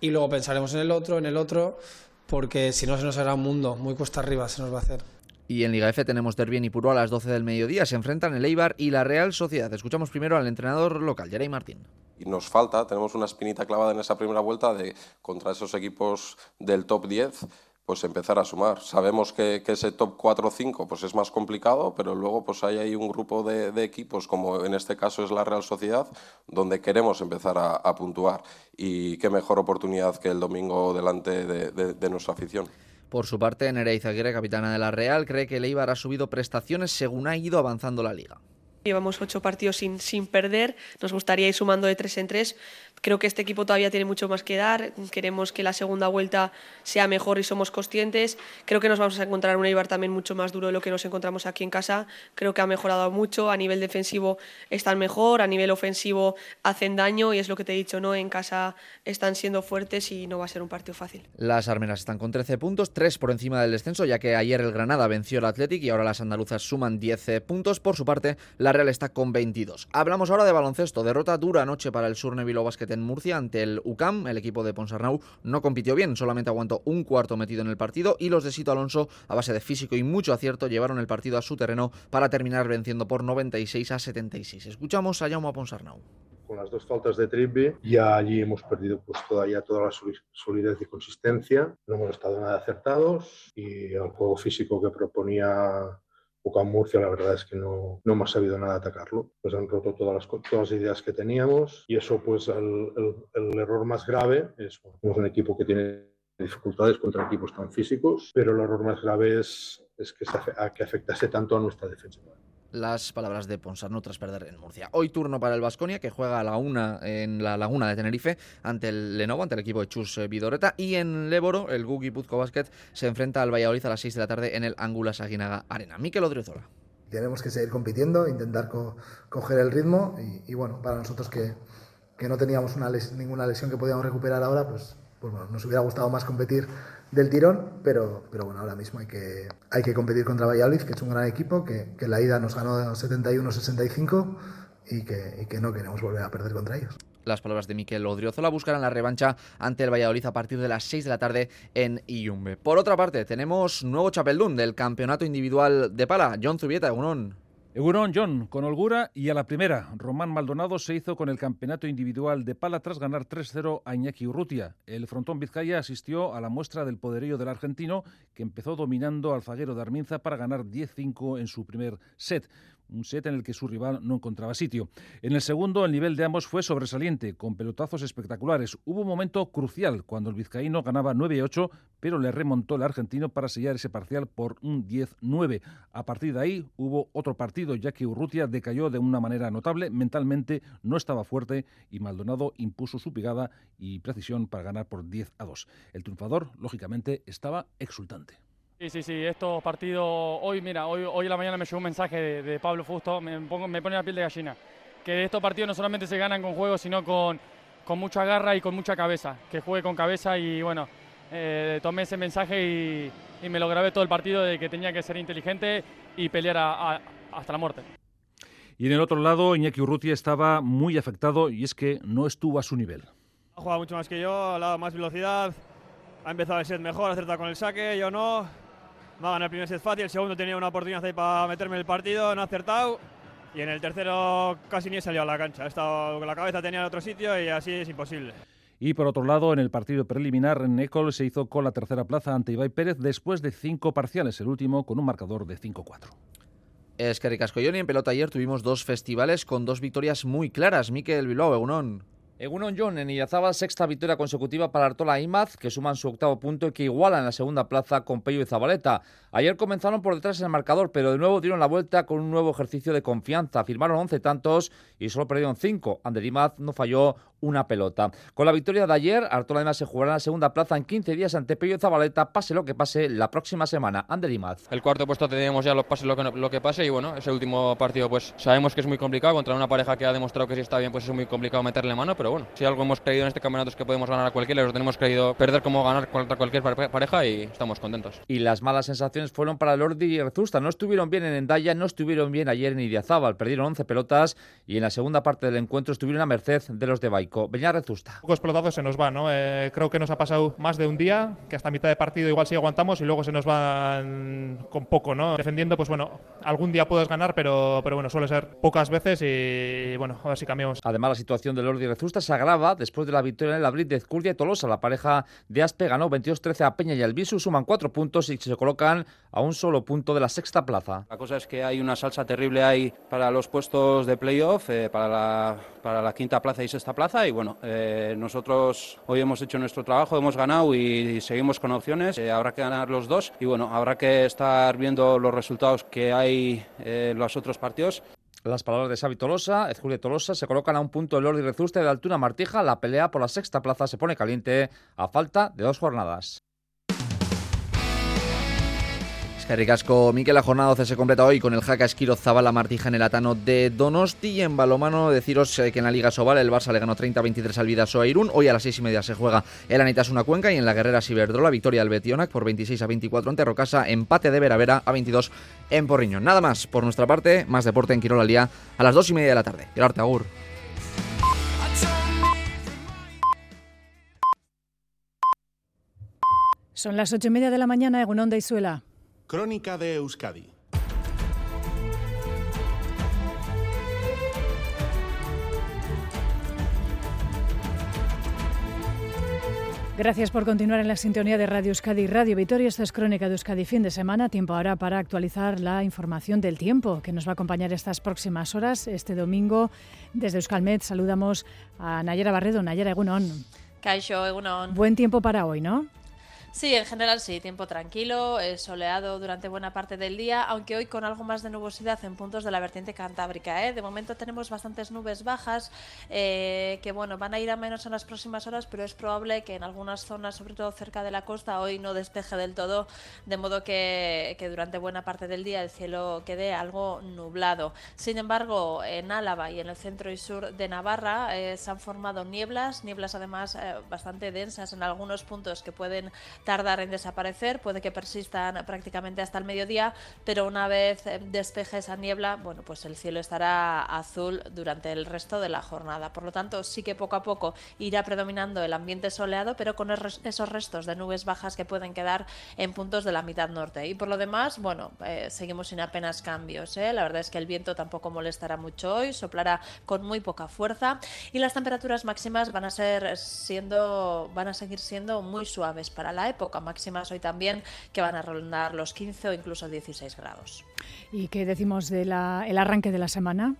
y luego pensaremos en el otro, en el otro, porque si no se nos hará un mundo, muy cuesta arriba se nos va a hacer. Y en Liga F tenemos Derby y Puro a las 12 del mediodía. Se enfrentan el Eibar y la Real Sociedad. Escuchamos primero al entrenador local, Jerey Martín. Y nos falta, tenemos una espinita clavada en esa primera vuelta de contra esos equipos del top 10 pues empezar a sumar. Sabemos que, ese top 4 o 5 pues es más complicado, pero luego pues hay ahí un grupo de, equipos, como en este caso es la Real Sociedad, donde queremos empezar a, puntuar. Y qué mejor oportunidad que el domingo delante de, nuestra afición. Por su parte, Nerea Aguirre, capitana de la Real, cree que el Eibar ha subido prestaciones según ha ido avanzando la liga. Llevamos ocho partidos sin, sin perder, nos gustaría ir sumando de tres en tres, Creo que este equipo todavía tiene mucho más que dar. Queremos que la segunda vuelta sea mejor y somos conscientes. Creo que nos vamos a encontrar un Eibar también mucho más duro de lo que nos encontramos aquí en casa. Creo que ha mejorado mucho. A nivel defensivo están mejor, a nivel ofensivo hacen daño y es lo que te he dicho, ¿no? En casa están siendo fuertes y no va a ser un partido fácil. Las armenas están con 13 puntos, 3 por encima del descenso, ya que ayer el Granada venció al Athletic y ahora las andaluzas suman 10 puntos. Por su parte, la Real está con 22. Hablamos ahora de baloncesto. Derrota dura noche para el Surne Basket en Murcia ante el UCAM. El equipo de Ponsarnau no compitió bien, solamente aguantó un cuarto metido en el partido y los de Sito Alonso, a base de físico y mucho acierto, llevaron el partido a su terreno para terminar venciendo por 96 a 76. Escuchamos a Jaume Ponsarnau con las dos faltas de triple, ya allí hemos perdido pues todavía toda la solidez y consistencia, no hemos estado nada acertados y el juego físico que proponía UCAM Murcia la verdad es que no, no hemos sabido nada atacarlo. Pues han roto todas las, todas las ideas que teníamos y eso pues el, el, error más grave es un equipo que tiene dificultades contra equipos tan físicos, pero el error más grave es, es que, se, que afectase tanto a nuestra defensa las palabras de Ponsarno tras perder en Murcia. Hoy turno para el Vasconia, que juega a la una en la laguna de Tenerife ante el Lenovo, ante el equipo de Chus eh, Vidoreta. Y en Léboro, el Gugi Puzco Basket se enfrenta al Valladolid a las 6 de la tarde en el Ángulas Aguinaga Arena. Miquel Odriozola. Tenemos que seguir compitiendo, intentar coger el ritmo y, bueno, para nosotros que, que no teníamos una ninguna lesión que podíamos recuperar ahora, pues, pues bueno, nos hubiera gustado más competir del tirón, pero, pero bueno, ahora mismo hay que, hay que competir contra Valladolid, que es un gran equipo, que, la ida nos ganó 71-65 y que, y que no queremos volver a perder contra ellos las palabras de Miquel Odriozola, buscarán la revancha ante el Valladolid a partir de las 6 de la tarde en Iyumbe. Por otra parte, tenemos nuevo chapeldún del campeonato individual de pala, John Zubieta, Egunon. Egunon John, con holgura y a la primera. Román Maldonado se hizo con el campeonato individual de pala tras ganar 3-0 a Iñaki Urrutia. El frontón Vizcaya asistió a la muestra del poderío del argentino, que empezó dominando al zaguero de Arminza para ganar 10-5 en su primer set un set en el que su rival no encontraba sitio. En el segundo, el nivel de ambos fue sobresaliente, con pelotazos espectaculares. Hubo un momento crucial cuando el vizcaíno ganaba 9-8, pero le remontó el argentino para sellar ese parcial por un 10-9. A partir de ahí hubo otro partido, ya que Urrutia decayó de una manera notable, mentalmente no estaba fuerte y Maldonado impuso su pegada y precisión para ganar por 10 2. El triunfador, lógicamente, estaba exultante. Sí, sí, sí, estos partidos, hoy, mira, hoy, hoy en la mañana me llegó un mensaje de, Pablo Fusto, me, pongo, me pone la piel de gallina, que estos partidos no solamente se ganan con juego, sino con, con mucha garra y con mucha cabeza, que juegue con cabeza y bueno, eh, tomé ese mensaje y, y, me lo grabé todo el partido de que tenía que ser inteligente y pelear hasta la muerte. Y en el otro lado, Iñaki Urrutia estaba muy afectado y es que no estuvo a su nivel. Ha jugado mucho más que yo, ha dado más velocidad, ha empezado a ser mejor, acertado con el saque, yo no va a ganar el primer set fácil, el segundo tenía una oportunidad ahí para meterme en el partido, no ha acertado. Y en el tercero casi ni he salido a la cancha. He estado con la cabeza tenía en otro sitio y así es imposible. Y por otro lado, en el partido preliminar, Necol se hizo con la tercera plaza ante Ibai Pérez después de cinco parciales, el último con un marcador de 5-4. Es que y en pelota ayer tuvimos dos festivales con dos victorias muy claras. Miquel Bilbao, Egunon. Egunon John en Irazaba, sexta victoria consecutiva para Artola e Imaz, que suman su octavo punto y que igualan la segunda plaza con Pello y Zabaleta. Ayer comenzaron por detrás en el marcador, pero de nuevo dieron la vuelta con un nuevo ejercicio de confianza. Firmaron 11 tantos y solo perdieron 5. Ander Imaz no falló una pelota. Con la victoria de ayer, Artola Imaz se jugará en la segunda plaza en 15 días ante Pello Zabaleta, pase lo que pase la próxima semana. Ander Imaz. El cuarto puesto tenemos ya los pase lo que, lo que pase y bueno, ese último partido pues sabemos que es muy complicado contra una pareja que ha demostrado que si está bien pues es muy complicado meterle mano, pero bueno, si algo hemos creído en este campeonato es que podemos ganar a cualquiera, lo tenemos creído perder como ganar contra cualquier pareja y estamos contentos. Y las malas sensaciones fueron para Lordi y Rezusta. No estuvieron bien en Endaya, no estuvieron bien ayer en Idiazábal. Perdieron 11 pelotas y en la segunda parte del encuentro estuvieron a merced de los de Bike. Histórico. Beñar Rezusta. Un poco explotado se nos va, ¿no? Eh, creo que nos ha pasado más de un día, que hasta mitad de partido igual sí aguantamos y luego se nos van con poco, ¿no? Defendiendo, pues bueno, algún día puedes ganar, pero, pero bueno, suele ser pocas veces y bueno, a ver si cambiamos. Además, la situación de Lordi Rezusta se agrava después de la victoria en el abril de Ezcurdia y Tolosa. La pareja de Aspe ganó 22-13 a Peña y Albisu, suman cuatro puntos y se colocan a un solo punto de la sexta plaza. La cosa es que hay una salsa terrible ahí para los puestos de playoff, eh, para, la, para la quinta plaza y sexta plaza y bueno, eh, nosotros hoy hemos hecho nuestro trabajo, hemos ganado y seguimos con opciones, eh, habrá que ganar los dos y bueno, habrá que estar viendo los resultados que hay en los otros partidos. Las palabras de Xavi Tolosa, Julio Tolosa, se colocan a un punto del Lordi Rezuste de Altuna Martija. La pelea por la sexta plaza se pone caliente a falta de dos jornadas. Ricasco, Miquel, la jornada 12 se completa hoy con el Jaca Esquiro Zabala Martija en el Atano de Donosti. Y en balomano, deciros eh, que en la Liga Sobal el Barça le ganó 30-23 al Vidaso a Irún. Hoy a las 6 y media se juega el Anitasuna Cuenca y en la Guerrera Ciberdrola, victoria del Betionac por 26 a 24 ante Rocasa, empate de Veravera a 22 en Porriño. Nada más por nuestra parte, más deporte en Quirola al día a las 2 y media de la tarde. Gerarte Agur. Son las 8 y media de la mañana, Egunon de Isuela. Crónica de Euskadi. Gracias por continuar en la sintonía de Radio Euskadi y Radio Vitoria. Esta es Crónica de Euskadi fin de semana. Tiempo ahora para actualizar la información del tiempo que nos va a acompañar estas próximas horas. Este domingo, desde Euskalmet, saludamos a Nayera Barredo. Nayera Egunon. Caixo Egunon. Buen tiempo para hoy, ¿no? Sí, en general sí, tiempo tranquilo, eh, soleado durante buena parte del día, aunque hoy con algo más de nubosidad en puntos de la vertiente cantábrica. ¿eh? De momento tenemos bastantes nubes bajas eh, que bueno van a ir a menos en las próximas horas, pero es probable que en algunas zonas, sobre todo cerca de la costa, hoy no despeje del todo, de modo que, durante buena parte del día el cielo quede algo nublado. Sin embargo, en Álava y en el centro y sur de Navarra eh, se han formado nieblas, nieblas además eh, bastante densas en algunos puntos que pueden tardar en desaparecer, puede que persistan prácticamente hasta el mediodía, pero una vez eh, despeje esa niebla, bueno, pues el cielo estará azul durante el resto de la jornada. Por lo tanto, sí que poco a poco irá predominando el ambiente soleado, pero con esos restos de nubes bajas que pueden quedar en puntos de la mitad norte. Y por lo demás, bueno, eh, seguimos sin apenas cambios. ¿eh? La verdad es que el viento tampoco molestará mucho hoy, soplará con muy poca fuerza y las temperaturas máximas van a ser siendo, van a seguir siendo muy suaves para la época, máximas hoy también que van a rondar los 15 o incluso 16 grados. ¿Y qué decimos del el arranque de la semana?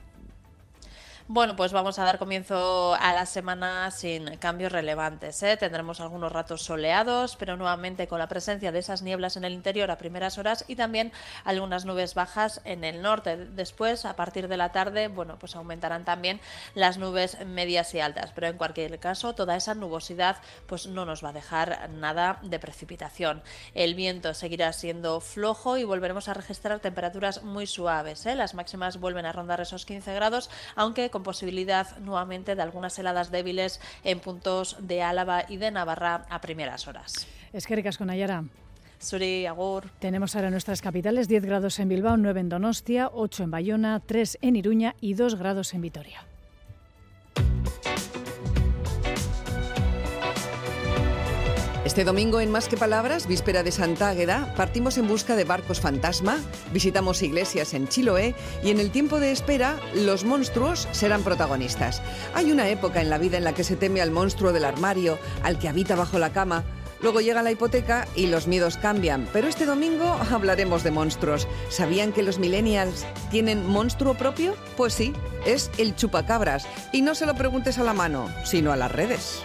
Bueno, pues vamos a dar comienzo a la semana sin cambios relevantes. ¿eh? Tendremos algunos ratos soleados, pero nuevamente con la presencia de esas nieblas en el interior a primeras horas y también algunas nubes bajas en el norte. Después, a partir de la tarde, bueno, pues aumentarán también las nubes medias y altas, pero en cualquier caso, toda esa nubosidad pues no nos va a dejar nada de precipitación. El viento seguirá siendo flojo y volveremos a registrar temperaturas muy suaves. ¿eh? Las máximas vuelven a rondar esos 15 grados, aunque con posibilidad nuevamente de algunas heladas débiles en puntos de Álava y de Navarra a primeras horas. Es que ricas con Ayara. Suri, Agur. Tenemos ahora nuestras capitales, 10 grados en Bilbao, 9 en Donostia, 8 en Bayona, 3 en Iruña y 2 grados en Vitoria. Este domingo en Más que Palabras, víspera de Santa Águeda, partimos en busca de barcos fantasma, visitamos iglesias en Chiloé y en el tiempo de espera los monstruos serán protagonistas. Hay una época en la vida en la que se teme al monstruo del armario, al que habita bajo la cama. Luego llega la hipoteca y los miedos cambian. Pero este domingo hablaremos de monstruos. ¿Sabían que los millennials tienen monstruo propio? Pues sí, es el chupacabras. Y no se lo preguntes a la mano, sino a las redes.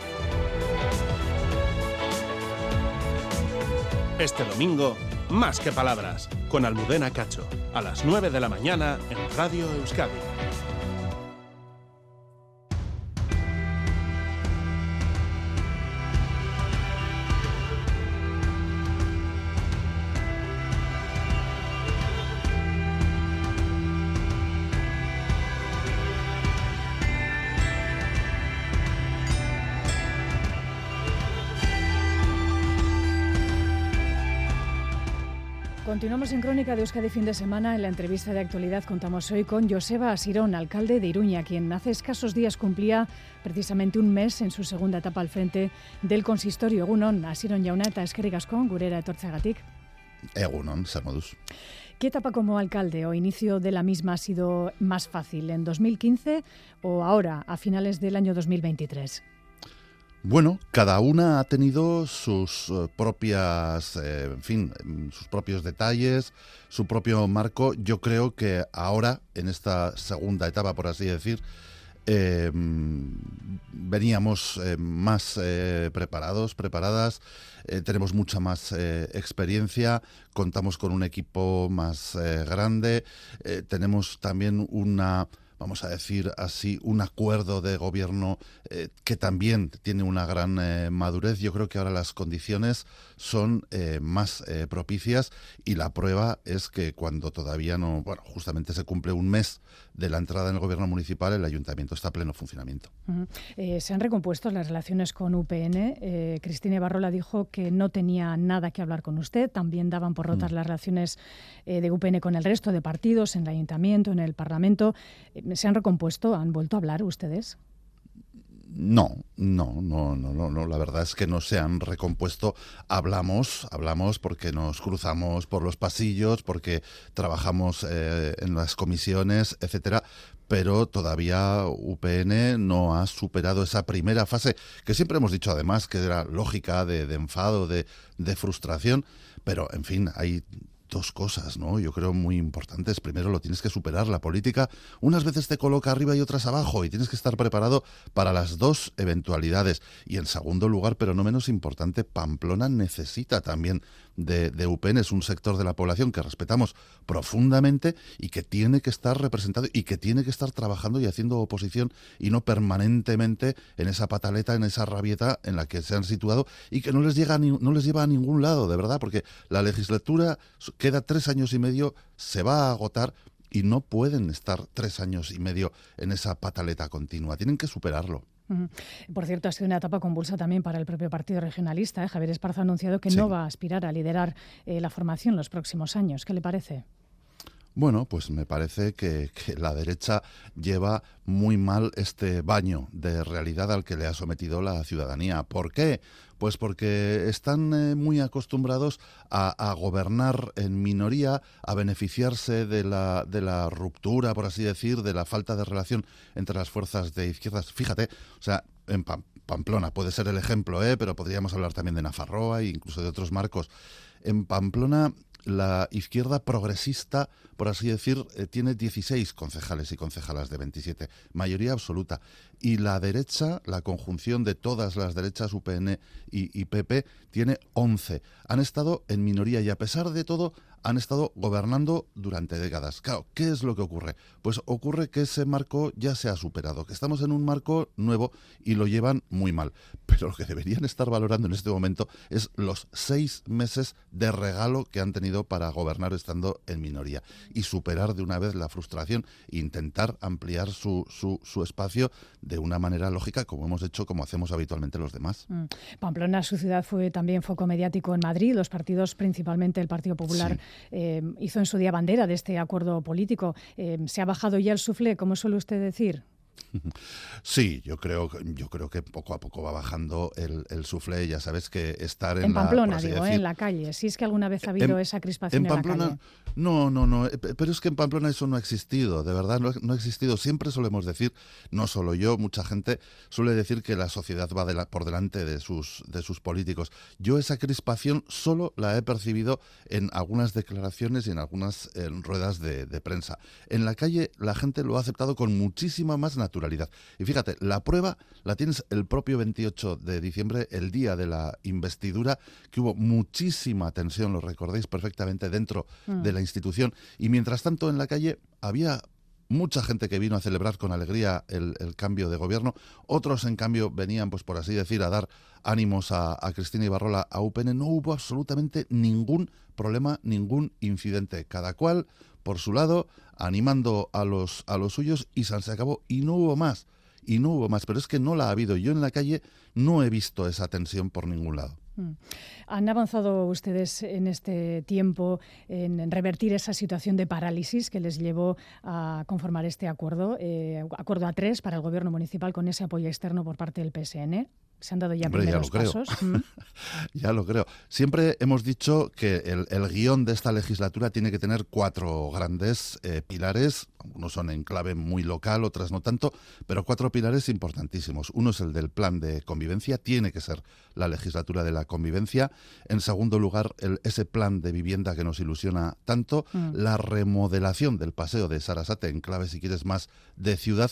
Este domingo, más que palabras, con Almudena Cacho, a las 9 de la mañana en Radio Euskadi. Continuamos en Crónica de Euskadi fin de semana. En la entrevista de actualidad contamos hoy con Joseba Asirón, alcalde de Iruña, quien hace escasos días cumplía precisamente un mes en su segunda etapa al frente del consistorio. Egunon, Asirón jauna eta eskerrik asko gurera etortzagatik. Egunon. ¿Qué etapa como alcalde o inicio de la misma ha sido más fácil, en 2015 o ahora, a finales del año 2023? Bueno, cada una ha tenido sus eh, propias, eh, en fin, sus propios detalles, su propio marco. Yo creo que ahora, en esta segunda etapa, por así decir, eh, veníamos más preparados, preparadas, tenemos mucha más experiencia, contamos con un equipo más grande, tenemos también una vamos a decir así, un acuerdo de gobierno eh, que también tiene una gran eh, madurez. Yo creo que ahora las condiciones son eh, más propicias y la prueba es que cuando todavía no, bueno, justamente se cumple un mes de la entrada en el gobierno municipal, el ayuntamiento está a pleno funcionamiento. se han recompuesto las relaciones con UPN. Cristina Barrola dijo que no tenía nada que hablar con usted. También daban por rotas mm. las relaciones de UPN con el resto de partidos en el ayuntamiento, en el parlamento ¿Se han recompuesto? ¿Han vuelto a hablar ustedes? No, no, no, no, no, La verdad es que no se han recompuesto. Hablamos, hablamos porque nos cruzamos por los pasillos, porque trabajamos eh, en las comisiones, etcétera. Pero todavía UPN no ha superado esa primera fase que siempre hemos dicho además que era lógica de, enfado, de frustración. Pero en fin, hay dos cosas, ¿no? Yo creo muy importantes. Primero lo tienes que superar. La política unas veces te coloca arriba y otras abajo y tienes que estar preparado para las dos eventualidades. Y en segundo lugar, pero no menos importante, Pamplona necesita también de, de UPN. Es un sector de la población que respetamos profundamente y que tiene que estar representado y que tiene que estar trabajando y haciendo oposición y no permanentemente en esa pataleta, en esa rabieta en la que se han situado y que no les, llega no les lleva a ningún lado, de verdad, porque la legislatura queda tres años y medio, se va a agotar y no pueden estar tres años y medio en esa pataleta continua, tienen que superarlo. Por cierto, ha sido una etapa convulsa también para el propio Partido Regionalista. ¿eh? Javier Esparza ha anunciado que no va a aspirar a liderar eh, la formación los próximos años. ¿Qué le parece? Bueno, pues me parece que, la derecha lleva muy mal este baño de realidad al que le ha sometido la ciudadanía. ¿Por qué? Pues porque están eh, muy acostumbrados a, gobernar en minoría, a beneficiarse de la, de la ruptura, por así decir, de la falta de relación entre las fuerzas de izquierdas. Fíjate, o sea, en Pamplona puede ser el ejemplo, ¿eh? pero podríamos hablar también de Nafarroa e incluso de otros marcos. En Pamplona la izquierda progresista, por así decir, eh, tiene 16 concejales y concejalas de 27, mayoría absoluta. Y la derecha, la conjunción de todas las derechas, UPN y, PP, tiene 11. Han estado en minoría y a pesar de todo han estado gobernando durante décadas. Claro, ¿qué es lo que ocurre? Pues ocurre que ese marco ya se ha superado, que estamos en un marco nuevo y lo llevan muy mal. Pero lo que deberían estar valorando en este momento es los seis meses de regalo que han tenido para gobernar estando en minoría y superar de una vez la frustración e intentar ampliar su, su, espacio de una manera lógica, como hemos hecho, como hacemos habitualmente los demás. Mm. Pamplona, su ciudad, fue también foco mediático en Madrid. Los partidos, principalmente el Partido Popular, eh, hizo en su día bandera de este acuerdo político. Eh, ¿Se ha bajado ya el suflé, como suele usted decir? Sí, yo creo, yo creo que poco a poco va bajando el, el suflé. Ya sabes que estar en, en Pamplona, digo, ¿eh? en la calle. Si es que alguna vez ha habido esa crispación en, Pamplona, la calle. No, no, no. Eh, pero es que en Pamplona eso no ha existido. De verdad, no, ha existido. Siempre solemos decir, no solo yo, mucha gente suele decir que la sociedad va por delante de sus, de sus políticos. Yo esa crispación solo la he percibido en algunas declaraciones y en algunas ruedas de, de prensa. En la calle la gente lo ha aceptado con muchísima más naturalidad. Y fíjate, la prueba la tienes el propio 28 de diciembre, el día de la investidura, que hubo muchísima tensión, lo recordáis perfectamente, dentro de la mm. institución. Y mientras tanto en la calle había mucha gente que vino a celebrar con alegría el, cambio de gobierno, otros en cambio venían, pues por así decir, a dar ánimos a, a, Cristina Ibarrola, a UPN, no hubo absolutamente ningún problema, ningún incidente, cada cual por su lado, animando a los, a los suyos y se acabó y no hubo más y no hubo más, pero es que no la ha habido. Yo en la calle no he visto esa tensión por ningún lado. Mm. ¿Han avanzado ustedes en este tiempo en revertir esa situación de parálisis que les llevó a conformar este acuerdo, eh, acuerdo a tres para el gobierno municipal con ese apoyo externo por parte del PSN? ¿Se han dado ya primeros pasos? Mm. ya lo creo. Siempre hemos dicho que el, guion de esta legislatura tiene que tener cuatro grandes eh, pilares. Unos son en clave muy local, otras no tanto, pero cuatro pilares importantísimos. Uno es el del plan de convivencia, tiene que ser la legislatura de la convivencia. En segundo lugar, ese plan de vivienda que nos ilusiona tanto. Mm. La remodelación del paseo de Sarasate en clave, si quieres, más de ciudad.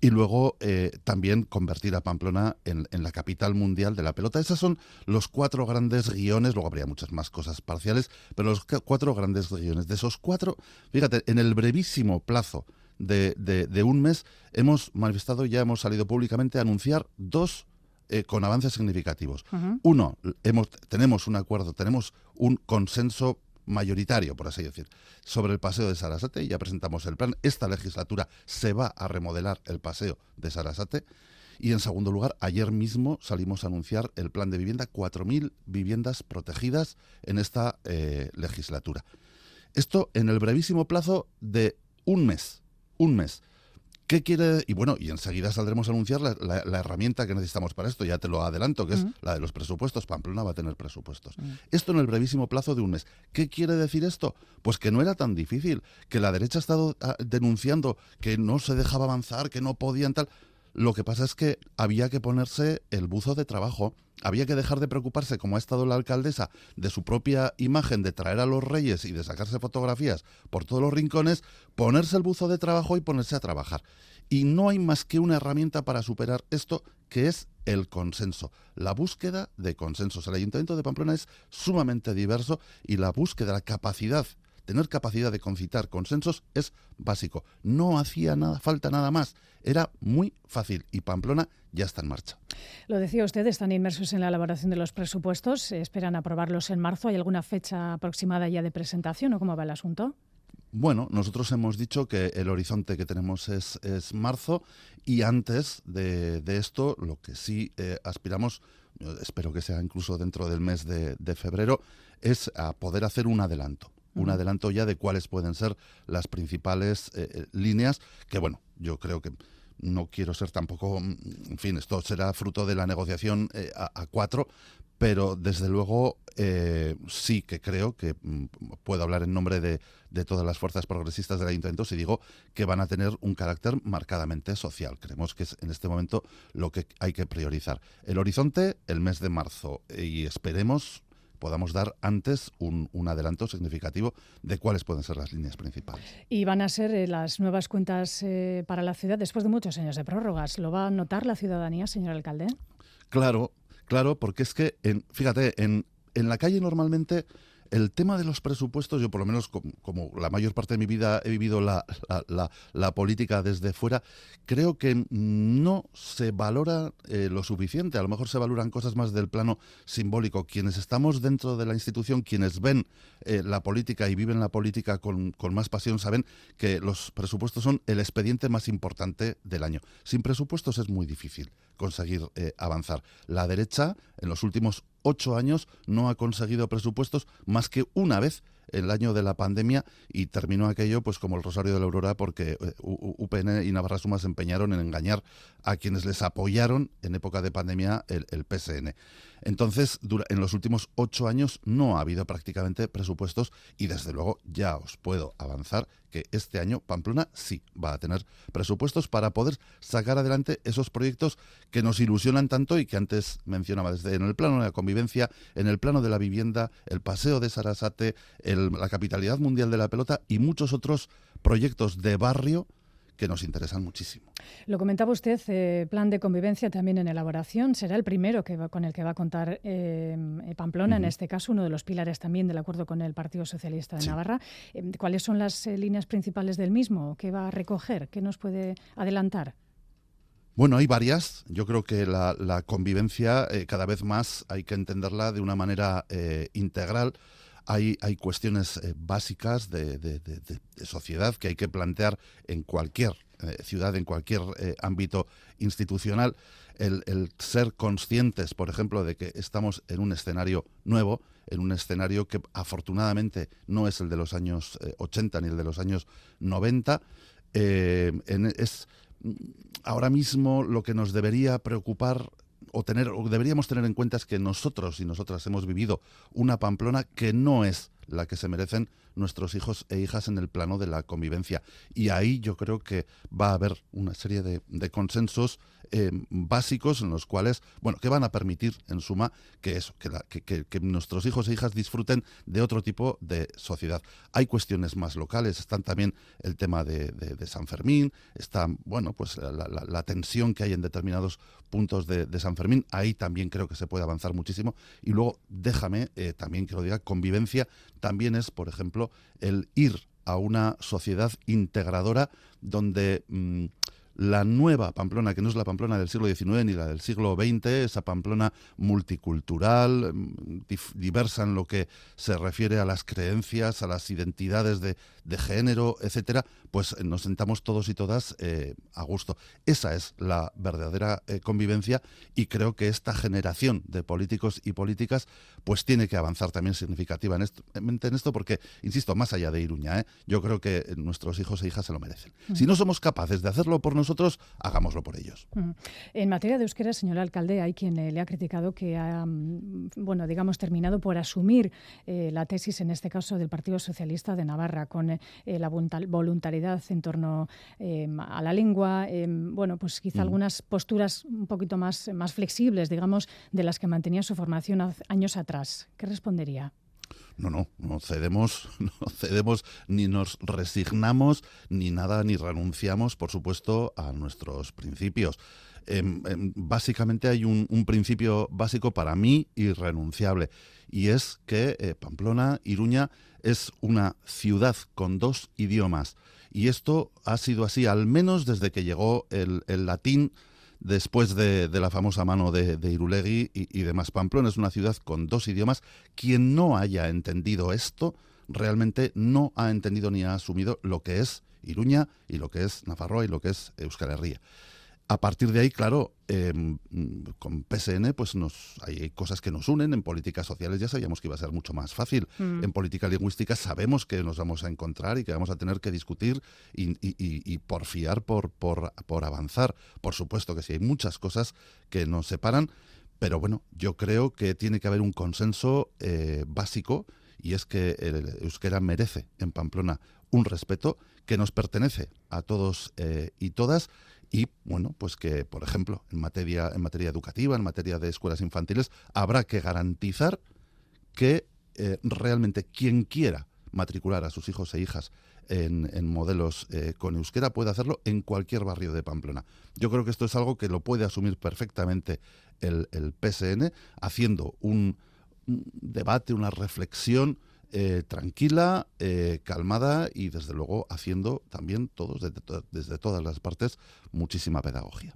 Y luego eh, también convertir a Pamplona en, en la capital mundial de la pelota. Esos son los cuatro grandes guiones. Luego habría muchas más cosas parciales, pero los cuatro grandes guiones. De esos cuatro, fíjate, en el brevísimo plazo de, de, un mes hemos manifestado, ya hemos salido públicamente a anunciar dos eh, con avances significativos. Uno, hemos, tenemos un acuerdo, tenemos un consenso mayoritario, por así decir, sobre el paseo de Sarasate. Ya presentamos el plan. Esta legislatura se va a remodelar el paseo de Sarasate. Y en segundo lugar, ayer mismo salimos a anunciar el plan de vivienda, 4.000 viviendas protegidas en esta eh, legislatura. Esto en el brevísimo plazo de un mes. Un mes. ¿Qué quiere? Y bueno, y enseguida saldremos a anunciar la, herramienta que necesitamos para esto, ya te lo adelanto, que es la de los presupuestos. Pamplona va a tener presupuestos. Esto en el brevísimo plazo de un mes. ¿Qué quiere decir esto? Pues que no era tan difícil, que la derecha ha estado ah, denunciando que no se dejaba avanzar, que no podían tal. Lo que pasa es que había que ponerse el buzo de trabajo, había que dejar de preocuparse, como ha estado la alcaldesa, de su propia imagen, de traer a los reyes y de sacarse fotografías por todos los rincones, ponerse el buzo de trabajo y ponerse a trabajar. Y no hay más que una herramienta para superar esto, que es el consenso, la búsqueda de consensos. El Ayuntamiento de Pamplona es sumamente diverso y la búsqueda, la capacidad tener capacidad de concitar consensos es básico. No hacía nada, falta nada más. Era muy fácil y Pamplona ya está en marcha. Lo decía usted, están inmersos en la elaboración de los presupuestos, esperan aprobarlos en marzo. ¿Hay alguna fecha aproximada ya de presentación o cómo va el asunto? Bueno, nosotros hemos dicho que el horizonte que tenemos es, marzo y antes de, esto lo que sí eh, aspiramos, espero que sea incluso dentro del mes de febrero, es a poder hacer un adelanto un adelanto ya de cuáles pueden ser las principales eh, eh, líneas, que bueno, yo creo que no quiero ser tampoco, mm, en fin, esto será fruto de la negociación eh, a, cuatro, pero desde luego sí que creo que mm, puedo hablar en nombre de, de, todas las fuerzas progresistas del ayuntamiento si digo que van a tener un carácter marcadamente social. Creemos que es en este momento lo que hay que priorizar. El horizonte, el mes de marzo, y esperemos podamos dar antes un, adelanto significativo de cuáles pueden ser las líneas principales. Y van a ser eh, las nuevas cuentas eh, para la ciudad después de muchos años de prórrogas. ¿Lo va a notar la ciudadanía, señor alcalde? Claro, claro, porque es que, en, fíjate, en, en la calle normalmente el tema de los presupuestos, yo por lo menos como, la mayor parte de mi vida he vivido la, la, política desde fuera, creo que no se valora eh, lo suficiente. A lo mejor se valoran cosas más del plano simbólico. Quienes estamos dentro de la institución, quienes ven eh, la política y viven la política con, con más pasión, saben que los presupuestos son el expediente más importante del año. Sin presupuestos es muy difícil conseguir eh, avanzar. La derecha, en los últimos ocho años, no ha conseguido presupuestos más que una vez el año de la pandemia y terminó aquello pues como el Rosario de la Aurora porque eh, UPN y Navarra Suma se empeñaron en engañar a quienes les apoyaron en época de pandemia el, el PSN. Entonces, en los últimos ocho años no ha habido prácticamente presupuestos y desde luego ya os puedo avanzar que este año Pamplona sí va a tener presupuestos para poder sacar adelante esos proyectos que nos ilusionan tanto y que antes mencionaba desde en el plano de la convivencia, en el plano de la vivienda, el paseo de Sarasate, la capitalidad mundial de la pelota y muchos otros proyectos de barrio que nos interesan muchísimo. Lo comentaba usted, eh, plan de convivencia también en elaboración. Será el primero que con el que va a contar eh, Pamplona, en este caso, uno de los pilares también del acuerdo con el Partido Socialista de Navarra. Eh, ¿Cuáles son las líneas principales del mismo? ¿Qué va a recoger? ¿Qué nos puede adelantar? Bueno, hay varias. Yo creo que la, convivencia cada vez más hay que entenderla de una manera integral hay, cuestiones eh, básicas de, sociedad que hay que plantear en cualquier eh, ciudad, en cualquier eh, ámbito institucional. el, ser conscientes, por ejemplo, de que estamos en un escenario nuevo, en un escenario que afortunadamente no es el de los años 80 ni el de los años 90. en, es ahora mismo lo que nos debería preocupar o tener o deberíamos tener en cuenta es que nosotros y nosotras hemos vivido una Pamplona que no es la que se merecen nuestros hijos e hijas en el plano de la convivencia. Y ahí yo creo que va a haber una serie de, de consensos eh, básicos en los cuales, bueno, que van a permitir, en suma, que eso, que, que, nuestros hijos e hijas disfruten de otro tipo de sociedad. Hay cuestiones más locales, están también el tema de, San Fermín, está, bueno, pues la, tensión que hay en determinados puntos de, San Fermín, ahí también creo que se puede avanzar muchísimo. Y luego, déjame eh, también que lo diga, convivencia también es, por ejemplo, el ir a una sociedad integradora donde... Mm, la nueva Pamplona, que no es la Pamplona del siglo XIX ni la del siglo XX, esa Pamplona multicultural, mm, diversa en lo que se refiere a las creencias, a las identidades de, género, etcétera, pues eh, nos sentamos todos y todas eh, a gusto. Esa es la verdadera eh, convivencia y creo que esta generación de políticos y políticas pues tiene que avanzar también significativamente en esto porque, insisto, más allá de Iruña, yo creo que nuestros hijos e hijas se lo merecen. Si no somos capaces de hacerlo por nosotros, hagámoslo por ellos. En materia de euskera, señor alcalde, hay quien le ha criticado que ha, mm, bueno, digamos, terminado por asumir eh, la tesis, en este caso, del Partido Socialista de Navarra, con eh, la voluntariedad en torno em, a la lengua, em, bueno, pues quizá algunas posturas un poquito más, más flexibles, digamos, de las que mantenía su formación años atrás. ¿Qué respondería? No, no, no cedemos, no cedemos ni nos resignamos ni nada, ni renunciamos, por supuesto, a nuestros principios. Em, básicamente hay un, principio básico para mí irrenunciable y es que eh, Pamplona, Iruña, es una ciudad con dos idiomas y esto ha sido así al menos desde que llegó el, latín después de, la famosa mano de, Irulegui y, demás. Pamplona es una ciudad con dos idiomas. Quien no haya entendido esto realmente no ha entendido ni ha asumido lo que es Iruña y lo que es Nafarroa y lo que es Euskal Herria a partir de ahí, claro, em, con PSN pues nos hay cosas que nos unen. En políticas sociales ya sabíamos que iba a ser mucho más fácil. Mm. En política lingüística sabemos que nos vamos a encontrar y que vamos a tener que discutir y, y, porfiar por, por, por, avanzar. Por supuesto que sí, hay muchas cosas que nos separan, pero bueno, yo creo que tiene que haber un consenso eh, básico y es que el euskera merece en Pamplona un respeto que nos pertenece a todos eh, y todas y bueno, pues que, por ejemplo, en materia, en materia educativa, en materia de escuelas infantiles, habrá que garantizar que eh, realmente quien quiera matricular a sus hijos e hijas en, modelos eh, con euskera puede hacerlo en cualquier barrio de Pamplona. Yo creo que esto es algo que lo puede asumir perfectamente el, el PSN, haciendo un debate, una reflexión eh, tranquila, eh, calmada y desde luego haciendo también todos desde, todas las partes muchísima pedagogía.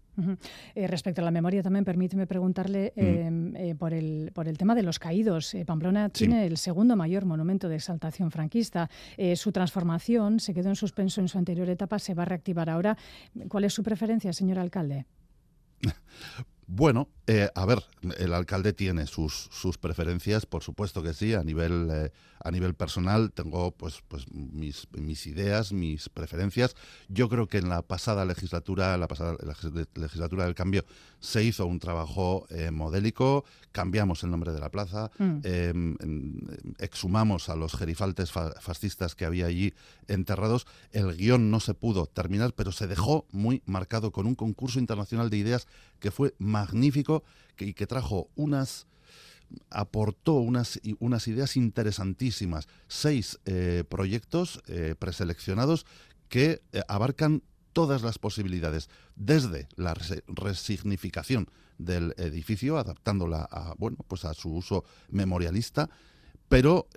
Eh, respecto a la memoria también permíteme preguntarle mm. em, por, el, por el tema de los caídos. Pamplona tiene el segundo mayor monumento de exaltación franquista. su transformación se quedó en suspenso en su anterior etapa, se va a reactivar ahora. ¿Cuál es su preferencia, señor alcalde? Bueno, eh, a ver, el alcalde tiene sus, sus preferencias, por supuesto que sí, a nivel, eh, a nivel personal tengo pues, pues mis, mis, ideas, mis preferencias. Yo creo que en la pasada legislatura, la pasada legislatura del cambio, se hizo un trabajo eh, modélico, cambiamos el nombre de la plaza, mm. em, exhumamos a los gerifaltes fascistas que había allí enterrados. El guion no se pudo terminar, pero se dejó muy marcado con un concurso internacional de ideas que fue magnífico y que trajo unas aportó unas, unas ideas interesantísimas, seis eh, proyectos eh, preseleccionados que eh, abarcan todas las posibilidades, desde la resignificación del edificio, adaptándola a, bueno, pues a su uso memorialista, pero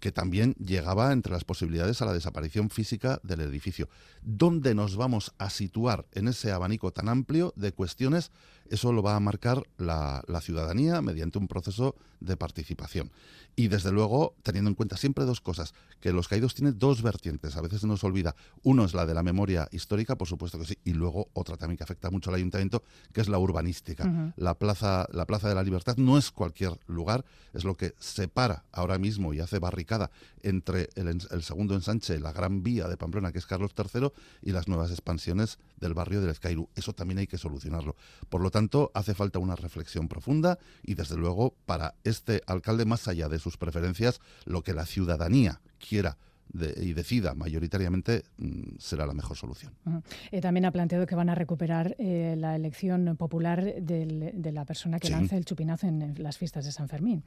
que también llegaba entre las posibilidades a la desaparición física del edificio. ¿Dónde nos vamos a situar en ese abanico tan amplio de cuestiones? Eso lo va a marcar la, ciudadanía mediante un proceso de participación. Y desde luego, teniendo en cuenta siempre dos cosas, que los caídos tienen dos vertientes, a veces se nos olvida. Uno es la de la memoria histórica, por supuesto que sí, y luego otra también que afecta mucho al ayuntamiento, que es la urbanística. la, plaza, la Plaza de la Libertad no es cualquier lugar, es lo que separa ahora mismo y hace barricada entre el, el segundo ensanche, la Gran Vía de Pamplona, que es Carlos III, y las nuevas expansiones del barrio del Escairu. Eso también hay que solucionarlo. Por lo tanto, hace falta una reflexión profunda y, desde luego, para este alcalde, más allá de sus preferencias, lo que la ciudadanía quiera y decida mayoritariamente mm, será la mejor solución. Eh, también ha planteado que van a recuperar eh, la elección popular de la persona que lance el chupinazo en, las fiestas de San Fermín.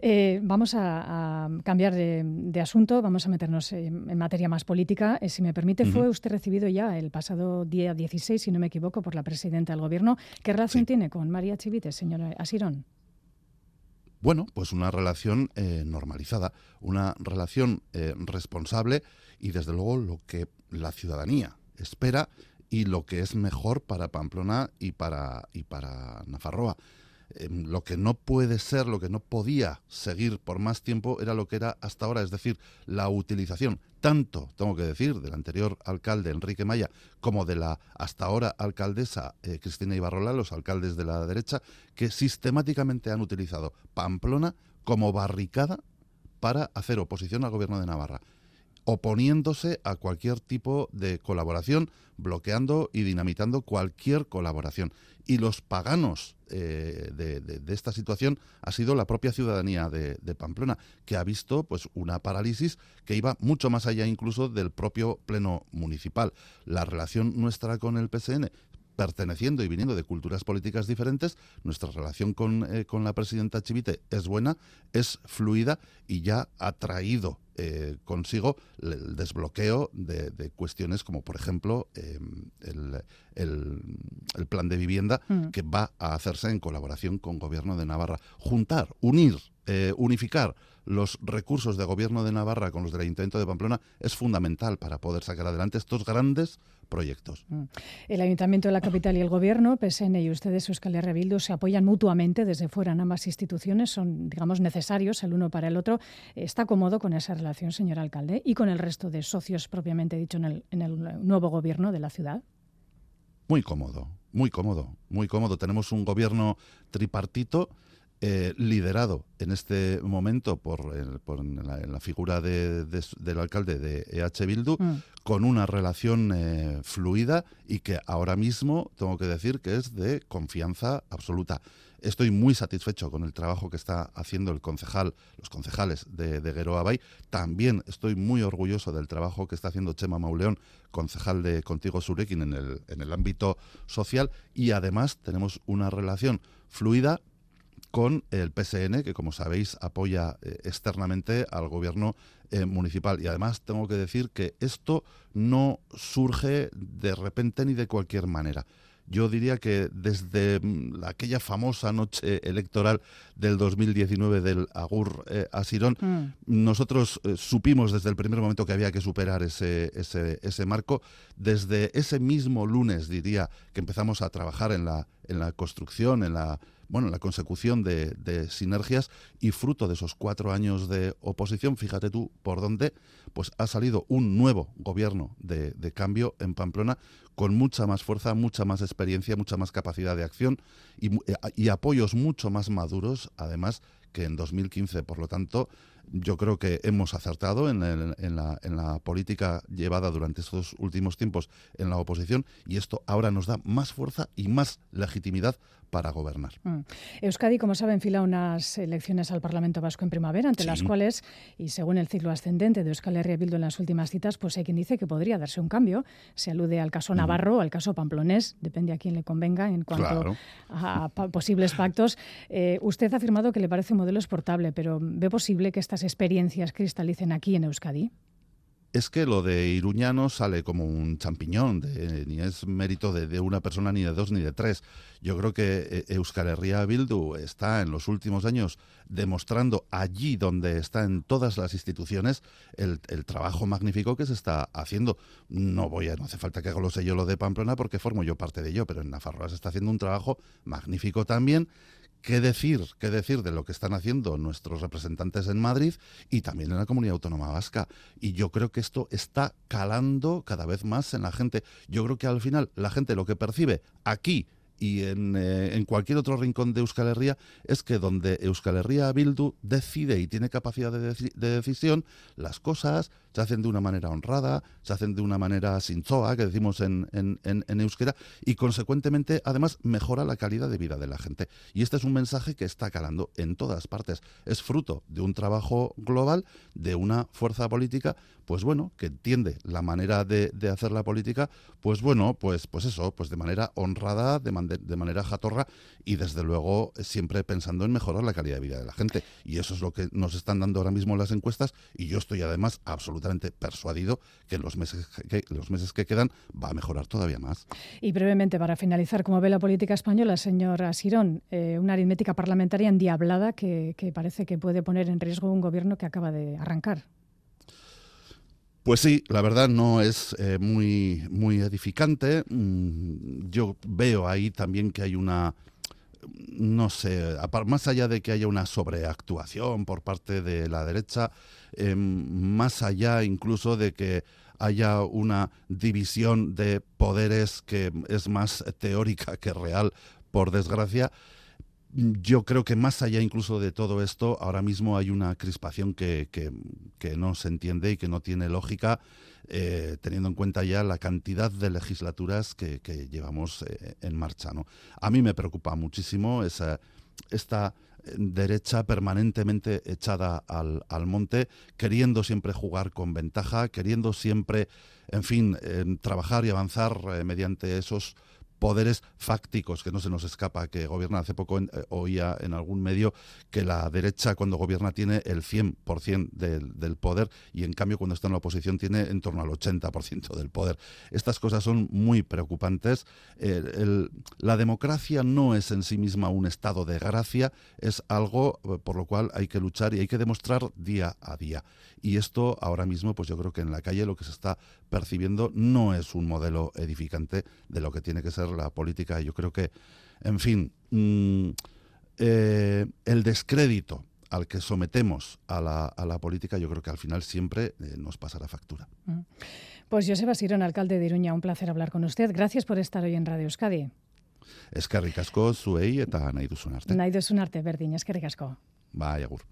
Eh, vamos a, cambiar de, asunto, vamos a meternos en, materia más política. si me permite, fue usted recibido ya el pasado día 16, si no me equivoco, por la presidenta del Gobierno. ¿Qué relación tiene con María Chivite, señora Asirón? Bueno, pues una relación eh, normalizada, una relación eh, responsable y desde luego lo que la ciudadanía espera y lo que es mejor para Pamplona y para, y para Nafarroa. Em, lo que no puede ser, lo que no podía seguir por más tiempo era lo que era hasta ahora, es decir, la utilización, tanto, tengo que decir, del anterior alcalde Enrique Maya como de la hasta ahora alcaldesa eh, Cristina Ibarrola, los alcaldes de la derecha, que sistemáticamente han utilizado Pamplona como barricada para hacer oposición al gobierno de Navarra oponiéndose a cualquier tipo de colaboración, bloqueando y dinamitando cualquier colaboración. Y los paganos eh, de, esta situación ha sido la propia ciudadanía de, Pamplona, que ha visto pues una parálisis que iba mucho más allá incluso del propio pleno municipal. La relación nuestra con el PSN perteneciendo y viniendo de culturas políticas diferentes, nuestra relación con, eh, con la presidenta Chivite es buena, es fluida y ya ha traído eh, consigo el desbloqueo de, cuestiones como, por ejemplo, em, el, plan de vivienda mm. que va a hacerse en colaboración con Gobierno de Navarra. Juntar, unir, eh, unificar los recursos de Gobierno de Navarra con los del Ayuntamiento de Pamplona es fundamental para poder sacar adelante estos grandes proyectos. Mm. El Ayuntamiento de la Capital y el Gobierno, PSN y ustedes, Euskal Herria se apoyan mutuamente desde fuera en ambas instituciones, son, digamos, necesarios el uno para el otro. ¿Está cómodo con esa relación, señor alcalde, y con el resto de socios propiamente dicho en el, en el nuevo Gobierno de la ciudad? Muy cómodo, muy cómodo, muy cómodo. Tenemos un gobierno tripartito eh, liderado en este momento por, la, figura del alcalde de EH Bildu, mm. con una relación eh, fluida y que ahora mismo tengo que decir que es de confianza absoluta. Estoy muy satisfecho con el trabajo que está haciendo el concejal, los concejales de, de Gueroa Bay. También estoy muy orgulloso del trabajo que está haciendo Chema Mauleón, concejal de Contigo Surekin en el, en el ámbito social. Y además tenemos una relación fluida con el PSN, que como sabéis apoya eh, externamente al gobierno eh, municipal. Y además tengo que decir que esto no surge de repente ni de cualquier manera. Yo diría que desde mm, aquella famosa noche electoral del 2019 del Agur eh, Asirón, mm. nosotros supimos desde el primer momento que había que superar ese, ese, ese marco. Desde ese mismo lunes, diría, que empezamos a trabajar en la, en la construcción, en la bueno, la consecución de, sinergias y fruto de esos cuatro años de oposición, fíjate tú por dónde, pues ha salido un nuevo gobierno de, cambio en Pamplona con mucha más fuerza, mucha más experiencia, mucha más capacidad de acción y, y apoyos mucho más maduros, además, que en 2015. Por lo tanto, yo creo que hemos acertado en, la, política llevada durante estos últimos tiempos en la oposición y esto ahora nos da más fuerza y más legitimidad para gobernar. Mm. Euskadi, como saben, fila unas elecciones al Parlamento Vasco en primavera, ante las cuales, y según el ciclo ascendente de Euskal Herria Bildu en las últimas citas, pues hay quien dice que podría darse un cambio. Se alude al caso Navarro, al caso Pamplonés, depende a quién le convenga en cuanto a, posibles pactos. Eh, usted ha afirmado que le parece un modelo exportable, pero ¿ve posible que estas experiencias cristalicen aquí en Euskadi? Es que lo de Iruñano sale como un champiñón, ni es mérito de, una persona, ni de dos, ni de tres. Yo creo que eh, Euskal Herria Bildu está en los últimos años demostrando allí donde está en todas las instituciones el, trabajo magnífico que se está haciendo. No voy a, no hace falta que lo sé yo lo de Pamplona porque formo yo parte de ello, pero en Nafarroa se está haciendo un trabajo magnífico también qué decir, qué decir de lo que están haciendo nuestros representantes en Madrid y también en la comunidad autónoma vasca. Y yo creo que esto está calando cada vez más en la gente. Yo creo que al final la gente lo que percibe aquí y en, eh, cualquier otro rincón de Euskal Herria es que donde Euskal Herria Bildu decide y tiene capacidad de, decisión, las cosas se hacen de una manera honrada, se hacen de una manera sinzoa, que decimos en, en, en, euskera, y consecuentemente además mejora la calidad de vida de la gente. Y este es un mensaje que está calando en todas partes. Es fruto de un trabajo global, de una fuerza política, pues bueno, que entiende la manera de, de hacer la política, pues bueno, pues, pues eso, pues de manera honrada, de, man de, manera jatorra y desde luego siempre pensando en mejorar la calidad de vida de la gente. Y eso es lo que nos están dando ahora mismo las encuestas y yo estoy además absolutamente persuadido que en los meses que, los meses que quedan va a mejorar todavía más. Y brevemente, para finalizar, ¿cómo ve la política española, señor Asirón? Eh, una aritmética parlamentaria endiablada que, que parece que puede poner en riesgo un gobierno que acaba de arrancar. Pues sí, la verdad no es eh, muy, muy edificante. Mm, yo veo ahí también que hay una, no sé, más allá de que haya una sobreactuación por parte de la derecha, em, más allá incluso de que haya una división de poderes que es más teórica que real, por desgracia, yo creo que más allá incluso de todo esto, ahora mismo hay una crispación que, no se entiende y que no tiene lógica, eh, teniendo en cuenta ya la cantidad de legislaturas que, llevamos eh, en marcha. ¿no? A mí me preocupa muchísimo esa, esta derecha permanentemente echada al, al, monte, queriendo siempre jugar con ventaja, queriendo siempre, en fin, trabajar y avanzar eh, mediante esos poderes fácticos, que no se nos escapa, que gobierna hace poco, eh, oía en algún medio que la derecha cuando gobierna tiene el 100% del, del poder y en cambio cuando está en la oposición tiene en torno al 80% del poder. Estas cosas son muy preocupantes. la democracia no es en sí misma un estado de gracia, es algo eh, por lo cual hay que luchar y hay que demostrar día a día. Y esto ahora mismo, pues yo creo que en la calle lo que se está percibiendo no es un modelo edificante de lo que tiene que ser la política. Yo creo que, en fin, mm, eh, el descrédito al que sometemos a la, a la, política, yo creo que al final siempre eh, nos pasará factura. Mm. Pues Joseba Sirón, alcalde de Iruña, un placer hablar con usted. Gracias por estar hoy en Radio Euskadi. Es que ricasco zuei eta nahi duzun arte. Nahi duzun arte, berdin, es que ricasco. Bai, agur.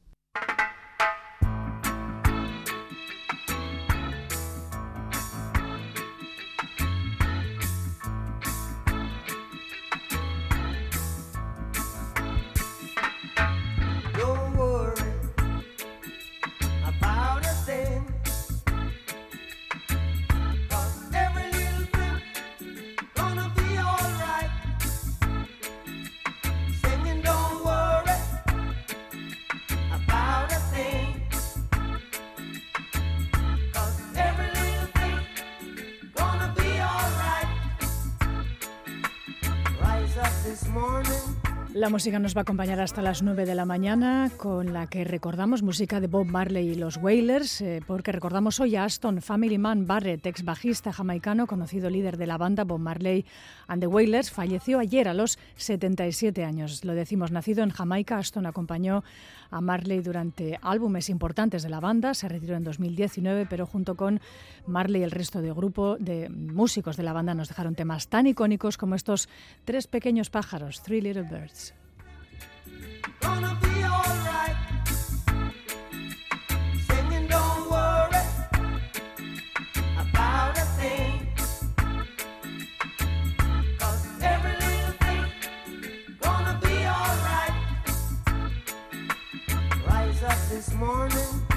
La música nos va a acompañar hasta las 9 de la mañana, con la que recordamos música de Bob Marley y los Wailers, eh, porque recordamos hoy a Aston Family Man Barrett, ex bajista jamaicano, conocido líder de la banda Bob Marley and the Wailers, falleció ayer a los 77 años. Lo decimos, nacido en Jamaica, Aston acompañó a Marley durante álbumes importantes de la banda, se retiró en 2019, pero junto con Marley y el resto del grupo de músicos de la banda nos dejaron temas tan icónicos como estos tres pequeños pájaros, Three Little Birds. This morning.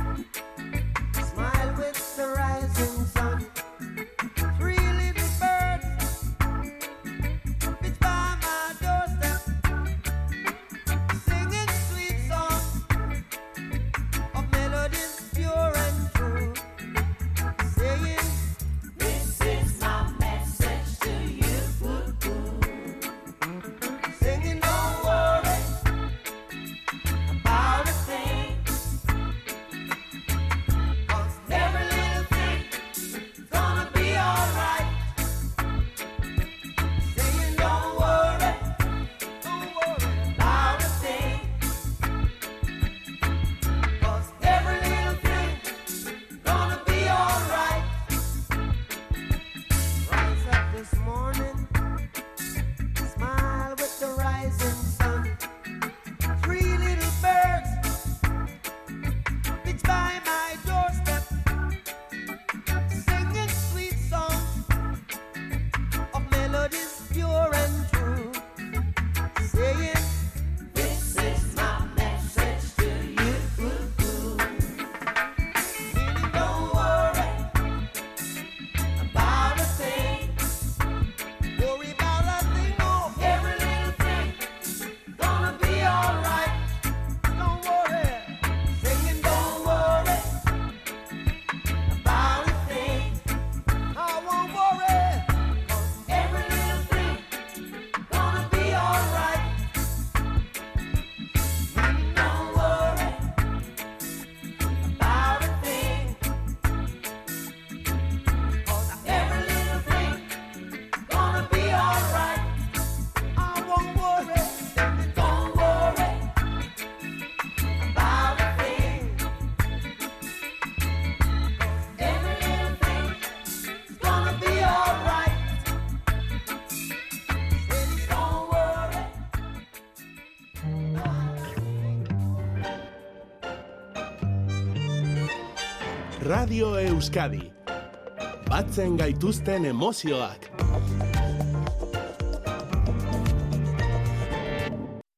Radio Euskadi. Batzen gaituzten emozioak.